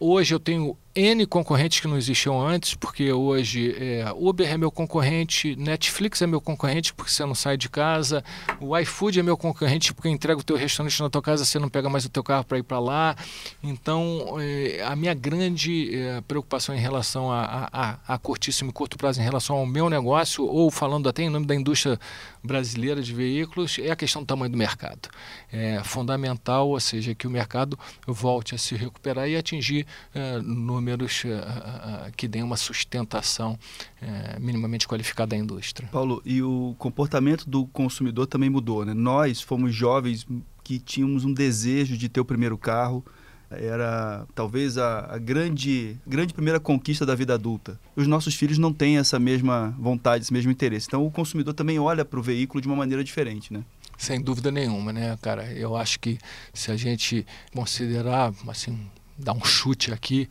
Hoje eu tenho N concorrentes que não existiam antes, porque hoje é, Uber é meu concorrente, Netflix é meu concorrente porque você não sai de casa, o iFood é meu concorrente porque entrega o teu restaurante na tua casa, você não pega mais o teu carro para ir para lá. Então, é, a minha grande é, preocupação em relação a, a, a, curtíssimo e curto prazo, em relação ao meu negócio, ou falando até em nome da indústria brasileira de veículos, é a questão do tamanho do mercado. É fundamental, ou seja, que o mercado volte a se recuperar e atingir é, números números uh, que deem uma sustentação uh, minimamente qualificada à indústria. Paulo, e o comportamento do consumidor também mudou, né? Nós fomos jovens que tínhamos um desejo de ter o primeiro carro, era talvez a, a, grande, grande primeira conquista da vida adulta. Os nossos filhos não têm essa mesma vontade, esse mesmo interesse. Então o consumidor também olha para o veículo de uma maneira diferente, né? Sem dúvida nenhuma, né, cara? Eu acho que se a gente considerar, assim, dar um chute aqui,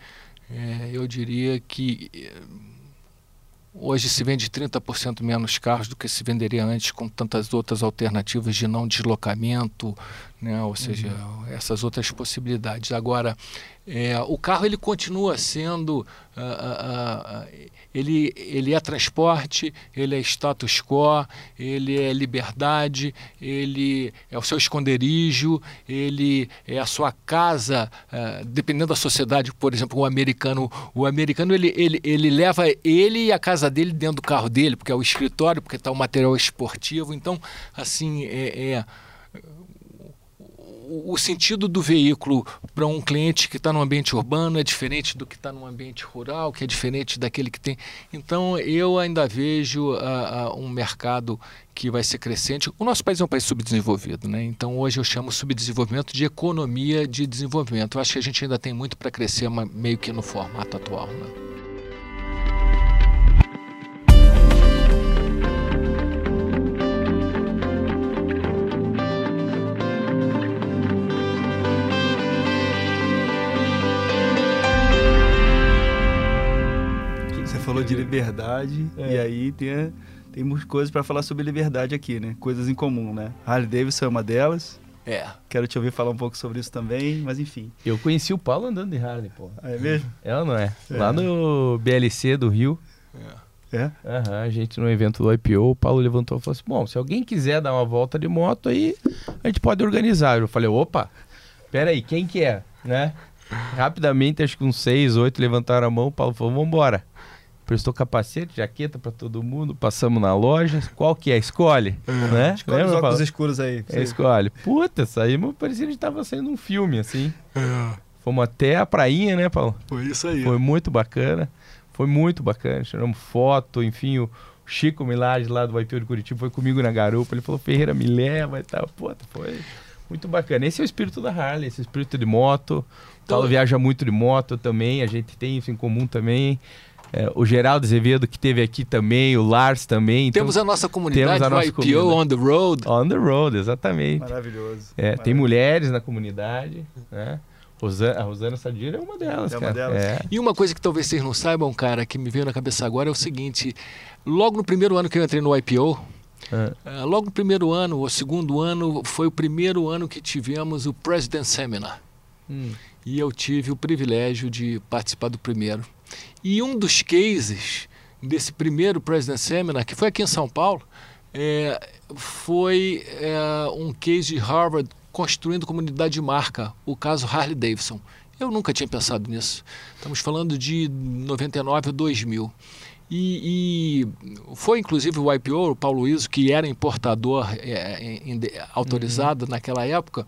é, eu diria que eh, hoje se vende 30% menos carros do que se venderia antes, com tantas outras alternativas de não deslocamento, né? ou seja, uhum. essas outras possibilidades. Agora, é, o carro ele continua sendo, uh, uh, uh, ele, ele é transporte, ele é status quo, ele é liberdade, ele é o seu esconderijo, ele é a sua casa, dependendo da sociedade, por exemplo, o americano, o americano ele, ele, ele leva ele e a casa dele dentro do carro dele, porque é o escritório, porque está o material esportivo, então assim é, é o sentido do veículo para um cliente que está no ambiente urbano é diferente do que está no ambiente rural, que é diferente daquele que tem. Então, eu ainda vejo uh, uh, um mercado que vai ser crescente. O nosso país é um país subdesenvolvido, né? Então, hoje eu chamo subdesenvolvimento de economia de desenvolvimento. Eu acho que a gente ainda tem muito para crescer, meio que no formato atual. Né? Falou de liberdade é. e aí tem, temos coisas para falar sobre liberdade aqui, né? Coisas em comum, né? Harley Davidson é uma delas. É. Quero te ouvir falar um pouco sobre isso também, mas enfim. Eu conheci o Paulo andando de Harley, pô. Ah, é mesmo? Ela não é? é. Lá no BLC do Rio. É. É? Uhum, a gente no evento do IPO, o Paulo levantou e falou assim: Bom, se alguém quiser dar uma volta de moto aí, a gente pode organizar. Eu falei: opa, peraí, quem que é? Né? Rapidamente, acho que uns seis, oito levantaram a mão, o Paulo falou: vambora prestou capacete, jaqueta para todo mundo, passamos na loja. Qual que é? Escolhe, é. né? Escolhe Lembra, os óculos escuros aí. É, escolhe. Puta, saímos, parecia que a gente tava saindo um filme, assim. É. Fomos até a prainha, né, Paulo? Foi isso aí. Foi muito bacana. Foi muito bacana. Tiramos foto, enfim, o Chico Milagre lá do IPO de Curitiba foi comigo na garupa. Ele falou, Ferreira, me leva e tal. Puta, foi muito bacana. Esse é o espírito da Harley, esse espírito de moto. O Paulo então viaja muito de moto também, a gente tem isso em comum também. É, o Geraldo Azevedo que teve aqui também, o Lars também. Então, temos a nossa comunidade, a nossa IPO comunidade. on the road. On the road, exatamente. Maravilhoso. É, Maravilhoso. Tem mulheres na comunidade, né? Rosana, a Rosana Sadira é uma delas, é uma cara. Delas. É. E uma coisa que talvez vocês não saibam, cara, que me veio na cabeça agora é o seguinte: logo no primeiro ano que eu entrei no IPO, é. uh, logo no primeiro ano, o segundo ano, foi o primeiro ano que tivemos o President Seminar. Hum. E eu tive o privilégio de participar do primeiro. E um dos cases desse primeiro President Seminar, que foi aqui em São Paulo, é, foi é, um case de Harvard construindo comunidade de marca, o caso Harley Davidson. Eu nunca tinha pensado nisso. Estamos falando de 99 a 2000. E, e, foi inclusive o IPO, o Paulo Luiz, que era importador é, é autorizado uhum. naquela época,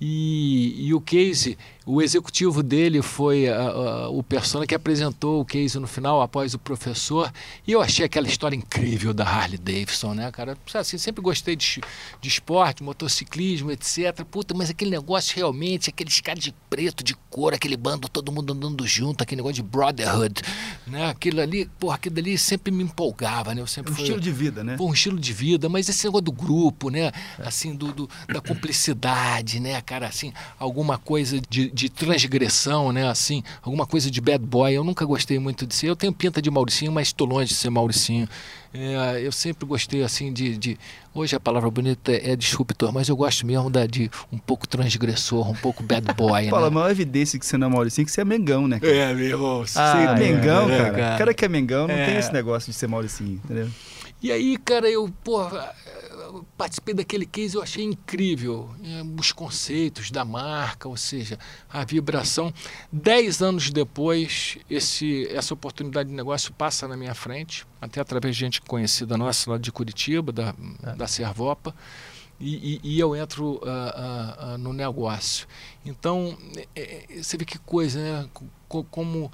e, e, o case o executivo dele foi uh, uh, o persona que apresentou o case no final, após o professor, e eu achei aquela história incrível da Harley Davidson, né, cara? Assim, sempre gostei de, de esporte, motociclismo, etc. Puta, mas aquele negócio realmente, aqueles caras de preto, de cor, aquele bando, todo mundo andando junto, aquele negócio de brotherhood, né? Aquilo ali, porra, aquilo ali sempre me empolgava, né? Eu sempre é um foi, estilo de vida, né? Pô, um estilo de vida, mas esse negócio do grupo, né? Assim, do, do da cumplicidade, né, cara? Assim, alguma coisa de de transgressão, né? Assim, alguma coisa de bad boy. Eu nunca gostei muito de ser. Eu tenho pinta de Mauricinho, mas estou longe de ser Mauricinho. É, eu sempre gostei assim de, de, Hoje a palavra bonita é, é disruptor, mas eu gosto mesmo da, de um pouco transgressor, um pouco bad boy. Fala, né? a maior evidência que você não é Mauricinho é que você é Mengão, né? Cara? É, meu irmão. Você é Mengão, é, cara. O cara que é Mengão não É. tem esse negócio de ser Mauricinho, entendeu? E aí, cara, eu, porra, participei daquele case, eu achei incrível. É, Os conceitos da marca, ou seja, a vibração. Dez anos depois, esse, essa oportunidade de negócio passa na minha frente, até através de gente conhecida nossa lá de Curitiba, da, da Servopa. E, e- e eu entro ah, ah, ah, no negócio. Então, é, é, você vê que coisa, né? Co- Como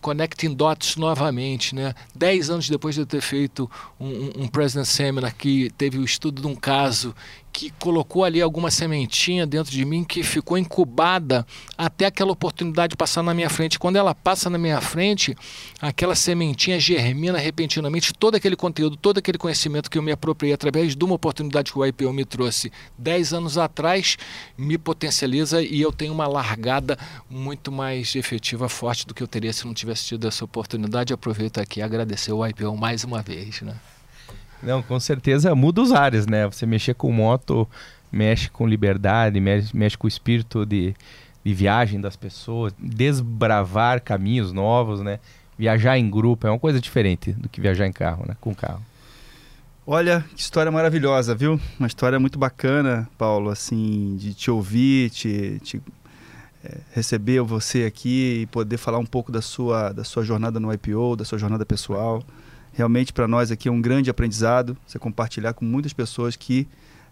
connecting dots novamente, né? Dez anos depois de eu ter feito um, um, um President Seminar que teve o estudo de um caso que colocou ali alguma sementinha dentro de mim que ficou incubada até aquela oportunidade passar na minha frente. Quando ela passa na minha frente, aquela sementinha germina repentinamente todo aquele conteúdo, todo aquele conhecimento que eu me apropriei através de uma oportunidade que o IPO me trouxe 10 anos atrás, me potencializa e eu tenho uma largada muito mais efetiva, forte do que eu teria se não tivesse tido essa oportunidade. Aproveito aqui e agradecer o IPO mais uma vez. Né? Não, com certeza muda os ares, né? Você mexer com moto, mexe com liberdade, mexe, mexe com o espírito de, de viagem das pessoas, desbravar caminhos novos, né? Viajar em grupo é uma coisa diferente do que viajar em carro, né? Com carro. Olha, que história maravilhosa, viu? Uma história muito bacana, Paulo, assim, de te ouvir, te, te é, receber você aqui e poder falar um pouco da sua, da sua jornada no IPO, da sua jornada pessoal. Realmente para nós aqui é um grande aprendizado você compartilhar com muitas pessoas que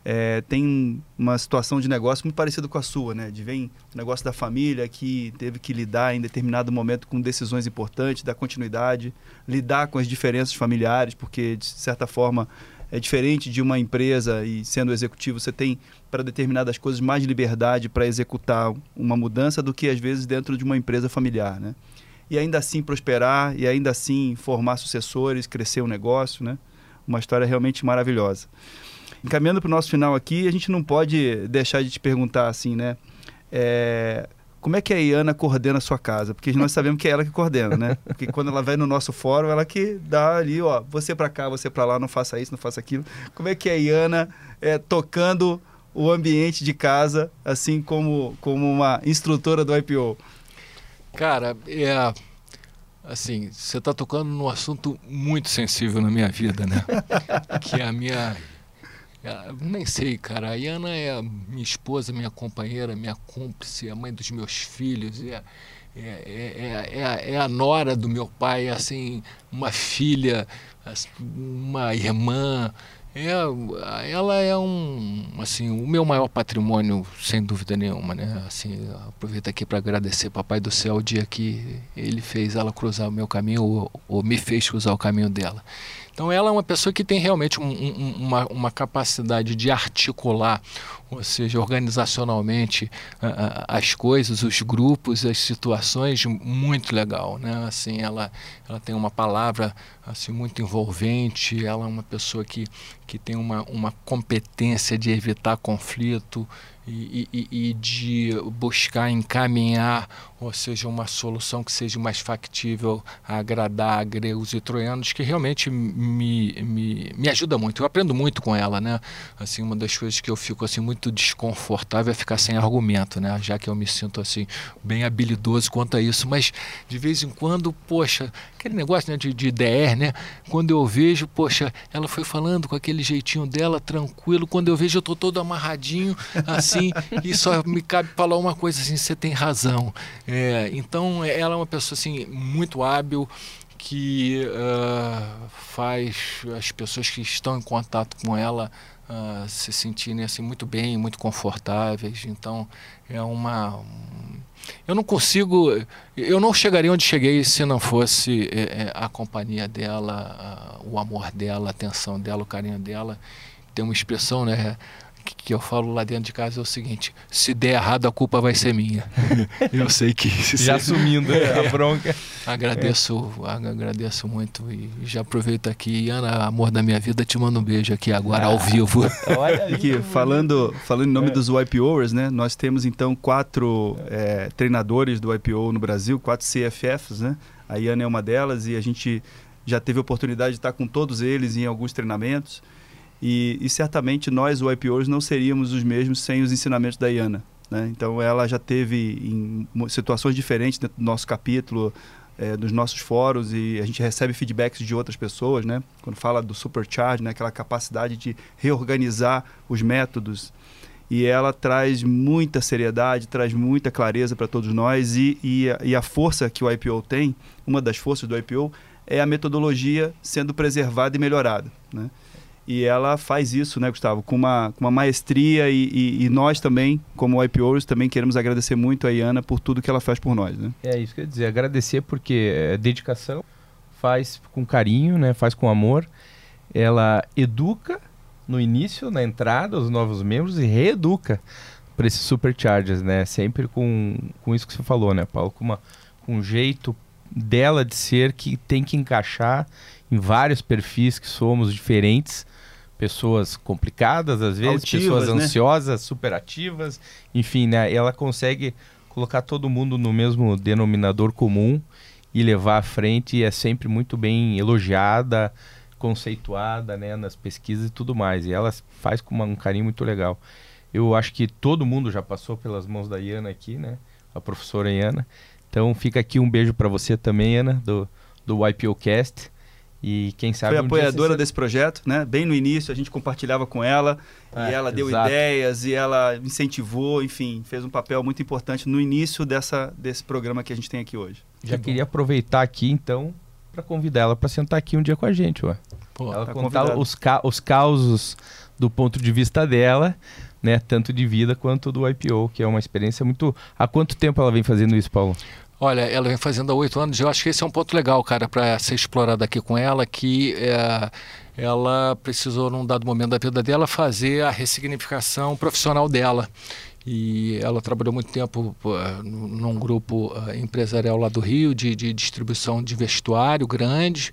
é, têm uma situação de negócio muito parecida com a sua, né? De vem o negócio da família que teve que lidar em determinado momento com decisões importantes, dar continuidade, lidar com as diferenças familiares, porque de certa forma é diferente de uma empresa e sendo executivo você tem para determinadas coisas mais liberdade para executar uma mudança do que às vezes dentro de uma empresa familiar, né? E ainda assim prosperar e ainda assim formar sucessores, crescer o negócio, né? Uma história realmente maravilhosa. Encaminhando para o nosso final aqui, a gente não pode deixar de te perguntar assim, né? É, como é que a Iana coordena a sua casa? Porque nós sabemos que é ela que coordena, né? Porque quando ela vai no nosso fórum, ela que dá ali, ó, você para cá, você para lá, não faça isso, não faça aquilo. Como é que a Iana é tocando o ambiente de casa, assim como, como uma instrutora do IPO? Cara, é. Assim, você está tocando num assunto muito sensível na minha vida, né? que é a minha. é, nem sei, cara. A Iana é minha esposa, minha companheira, minha cúmplice, a mãe dos meus filhos. É, é, é, é, a- é a nora do meu pai, assim, uma filha, uma irmã. É, ela é um, assim, o meu maior patrimônio, sem dúvida nenhuma, né? Assim, aproveito aqui para agradecer Papai do Céu o dia que ele fez ela cruzar o meu caminho ou, ou me fez cruzar o caminho dela. Então ela é uma pessoa que tem realmente um- um- uma, uma capacidade de articular, ou seja, organizacionalmente as coisas, os grupos, as situações muito legal, né? Assim, ela, ela tem uma palavra assim muito envolvente, ela é uma pessoa que, que tem uma, uma competência de evitar conflito e, e- e de buscar encaminhar, ou seja, uma solução que seja mais factível a agradar a gregos e troianos, que realmente me, me, me ajuda muito. Eu aprendo muito com ela, né? Assim, uma das coisas que eu fico assim muito desconfortável é ficar sem argumento, né? Já que eu me sinto assim bem habilidoso quanto a isso, mas de vez em quando, poxa, aquele negócio né, de, de DR, né? Quando eu vejo, poxa, ela foi falando com aquele jeitinho dela, tranquilo. Quando eu vejo, eu tô todo amarradinho, assim, e só me cabe falar uma coisa assim: você tem razão. É, então, ela é uma pessoa assim muito hábil que ah, faz as pessoas que estão em contato com ela uh, se sentirem assim muito bem, muito confortáveis. Então é uma um, eu não consigo, eu não chegaria onde cheguei se não fosse é, a companhia dela, o amor dela, a atenção dela, o carinho dela. Tem uma expressão, né? Que eu falo lá dentro de casa é o seguinte: se der errado, a culpa vai ser minha. eu sei que. Já assumindo a bronca. agradeço, é. agradeço muito e já aproveito aqui. Ana, amor da minha vida, te mando um beijo aqui agora ah, ao vivo. Olha aqui, falando, falando em nome é. dos YPOers, né? Nós temos então quatro é, treinadores do YPO no Brasil, quatro CFFs, né? A Iana é uma delas e a gente já teve a oportunidade de estar com todos eles em alguns treinamentos. E, e certamente nós, o IPOs, não seríamos os mesmos sem os ensinamentos da Iana. Né? Então, ela já teve em situações diferentes dentro do nosso capítulo, é, dos nossos fóruns, e a gente recebe feedbacks de outras pessoas, né? quando fala do supercharge, né? aquela capacidade de reorganizar os métodos. E ela traz muita seriedade, traz muita clareza para todos nós, e, e, a, e a força que o IPO tem, uma das forças do IPO, é a metodologia sendo preservada e melhorada. Né? E ela faz isso, né, Gustavo, com uma, com uma maestria e, e, e nós também, como IPOs, também queremos agradecer muito a Iana por tudo que ela faz por nós, né? É isso que eu ia dizer, agradecer porque é dedicação, faz com carinho, né, faz com amor, ela educa no início, na entrada, os novos membros e reeduca para esses superchargers, né, sempre com, com isso que você falou, né, Paulo, com, uma, com um jeito dela de ser que tem que encaixar em vários perfis que somos diferentes pessoas complicadas às vezes, Altivas, pessoas né? ansiosas, superativas, enfim, né? Ela consegue colocar todo mundo no mesmo denominador comum e levar à frente e é sempre muito bem elogiada, conceituada, né, nas pesquisas e tudo mais. E ela faz com um carinho muito legal. Eu acho que todo mundo já passou pelas mãos da Iana aqui, né? A professora Iana. Então fica aqui um beijo para você também, Ana, do do YPOcast. E quem sabe. Foi um apoiadora desse projeto, né? Bem no início a gente compartilhava com ela é, e ela deu exato. ideias e ela incentivou, enfim, fez um papel muito importante no início dessa, desse programa que a gente tem aqui hoje. Já que queria bom. aproveitar aqui então para convidar ela para sentar aqui um dia com a gente, ué. Pô, ela tá contar os, ca os causos do ponto de vista dela, né? Tanto de vida quanto do IPO, que é uma experiência muito. Há quanto tempo ela vem fazendo isso, Paulo? Olha, ela vem fazendo há oito anos. Eu acho que esse é um ponto legal, cara, para ser explorado aqui com ela, que é, ela precisou, num dado momento da vida dela, fazer a ressignificação profissional dela. E ela trabalhou muito tempo uh, num grupo uh, empresarial lá do Rio, de, de distribuição de vestuário grande.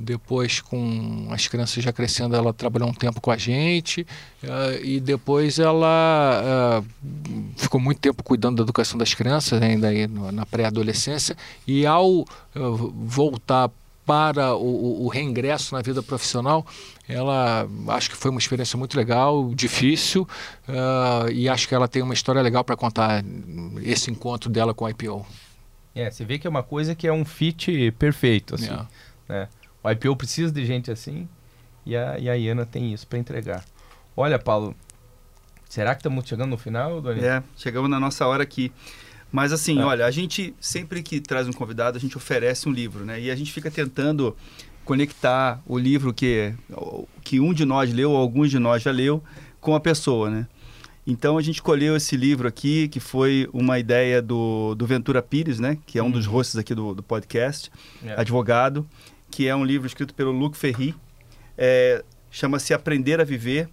Depois, com as crianças já crescendo, ela trabalhou um tempo com a gente. Uh, e depois ela ficou muito tempo cuidando da educação das crianças, ainda aí na pré-adolescência. E ao voltar para o, o, reingresso na vida profissional, ela acho que foi uma experiência muito legal, difícil, uh, e acho que ela tem uma história legal para contar esse encontro dela com o IPO. É, você vê que é uma coisa que é um fit perfeito, assim. É. Né? O IPO precisa de gente assim, e a, e a Iana tem isso para entregar. Olha, Paulo, será que estamos chegando no final, Doni? É, chegamos na nossa hora aqui. Mas assim, é. olha, a gente sempre que traz um convidado, a gente oferece um livro, né? E a gente fica tentando conectar o livro que, que um de nós leu, ou alguns de nós já leu, com a pessoa, né? Então a gente escolheu esse livro aqui, que foi uma ideia do, do Ventura Pires, né? Que é um uhum. dos hosts aqui do, do podcast, é. advogado, que é um livro escrito pelo Luc Ferry. É, Chama-se Aprender a Viver.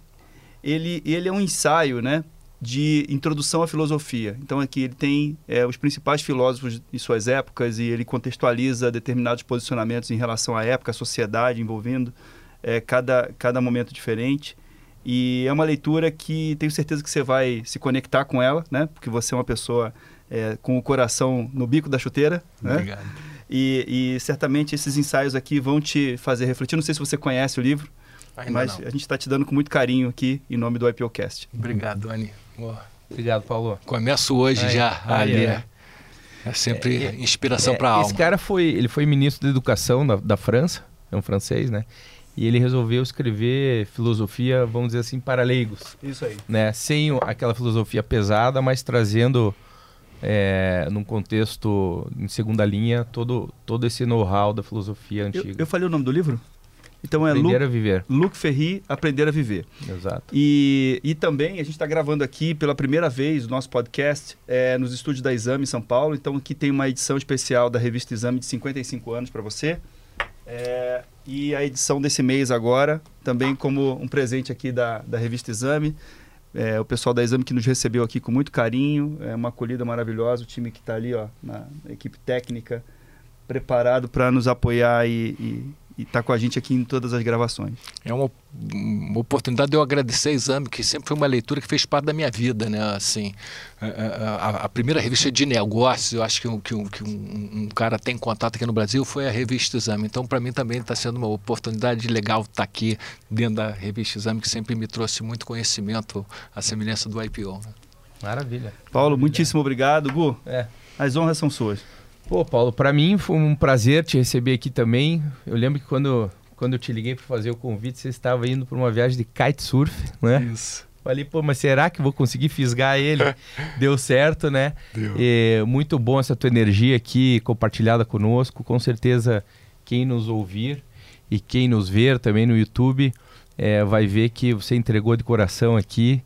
Ele, ele é um ensaio, né? De introdução à filosofia. Então aqui ele tem é, os principais filósofos de suas épocas e ele contextualiza determinados posicionamentos em relação à época, à sociedade envolvendo é, cada, cada momento diferente. E é uma leitura que tenho certeza que você vai se conectar com ela, né? Porque você é uma pessoa é, com o coração no bico da chuteira. Né? Obrigado. E, e certamente esses ensaios aqui vão te fazer refletir. Não sei se você conhece o livro, Ainda mas não. a gente está te dando com muito carinho aqui em nome do IPOcast. Obrigado, Obrigado, Paulo. Começo hoje aí, já aí, ali. É. é sempre é, inspiração é, para a alma. Esse cara foi, ele foi ministro da Educação da, da França, é um francês, né? E ele resolveu escrever filosofia, vamos dizer assim, para leigos. Isso aí. Né? Sem aquela filosofia pesada, mas trazendo, é, num contexto em segunda linha, todo, todo esse know-how da filosofia antiga. Eu, eu falei o nome do livro? Então é Aprender a viver. Luc Ferri, Aprender a Viver. Exato. E, e também a gente está gravando aqui pela primeira vez o nosso podcast é, nos estúdios da Exame em São Paulo. Então aqui tem uma edição especial da revista Exame de 55 anos para você. É, e a edição desse mês agora, também como um presente aqui da, da revista Exame. É, o pessoal da Exame que nos recebeu aqui com muito carinho, é uma acolhida maravilhosa, o time que está ali, ó, na equipe técnica, preparado para nos apoiar e, e, e tá com a gente aqui em todas as gravações. É uma, uma oportunidade de eu agradecer a Exame, que sempre foi uma leitura que fez parte da minha vida, né? Assim, a, a, a primeira revista de negócios, eu acho que, um, que, um, que um, um, cara tem contato aqui no Brasil foi a revista Exame. Então, para mim também está sendo uma oportunidade legal estar tá aqui dentro da revista Exame, que sempre me trouxe muito conhecimento, a semelhança do IPO. Né? Maravilha. Paulo, Maravilha. muitíssimo obrigado. Gu, é. as honras são suas. Pô, Paulo, para mim foi um prazer te receber aqui também. Eu lembro que quando, quando eu te liguei para fazer o convite, você estava indo para uma viagem de kitesurf, né? Isso. Falei, pô, mas será que vou conseguir fisgar ele? Deu certo, né? Deu. E, muito bom essa tua energia aqui compartilhada conosco. Com certeza, quem nos ouvir e quem nos ver também no YouTube é, vai ver que você entregou de coração aqui.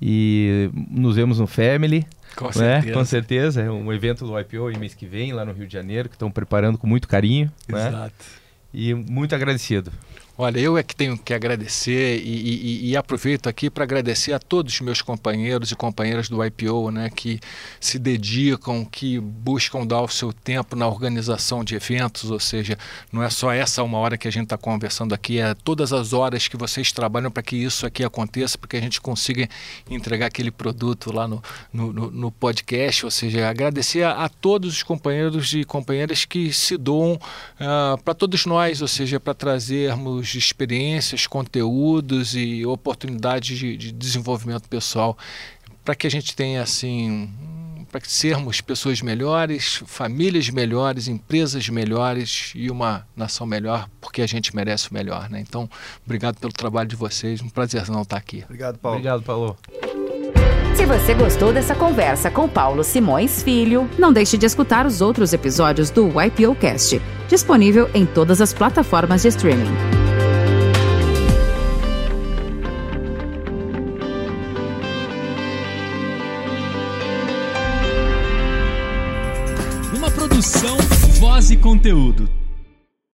E nos vemos no Family. Com né? certeza. Com certeza. É um evento do IPO em mês que vem, lá no Rio de Janeiro, que estão preparando com muito carinho. Né? Exato. E muito agradecido. Olha, eu é que tenho que agradecer e, e, e aproveito aqui para agradecer a todos os meus companheiros e companheiras do IPO, né, que se dedicam, que buscam dar o seu tempo na organização de eventos, ou seja, não é só essa uma hora que a gente está conversando aqui, é todas as horas que vocês trabalham para que isso aqui aconteça, para que a gente consiga entregar aquele produto lá no, no, no, podcast, ou seja, agradecer a, a, todos os companheiros e companheiras que se doam uh, para todos nós, ou seja, para trazermos de experiências, conteúdos e oportunidades de, de desenvolvimento pessoal para que a gente tenha assim para sermos pessoas melhores, famílias melhores, empresas melhores e uma nação melhor, porque a gente merece o melhor, né? Então, obrigado pelo trabalho de vocês, um prazerzão estar aqui. Obrigado, Paulo. Obrigado, Paulo. Se você gostou dessa conversa com Paulo Simões Filho, não deixe de escutar os outros episódios do YPO Cast, disponível em todas as plataformas de streaming. conteúdo.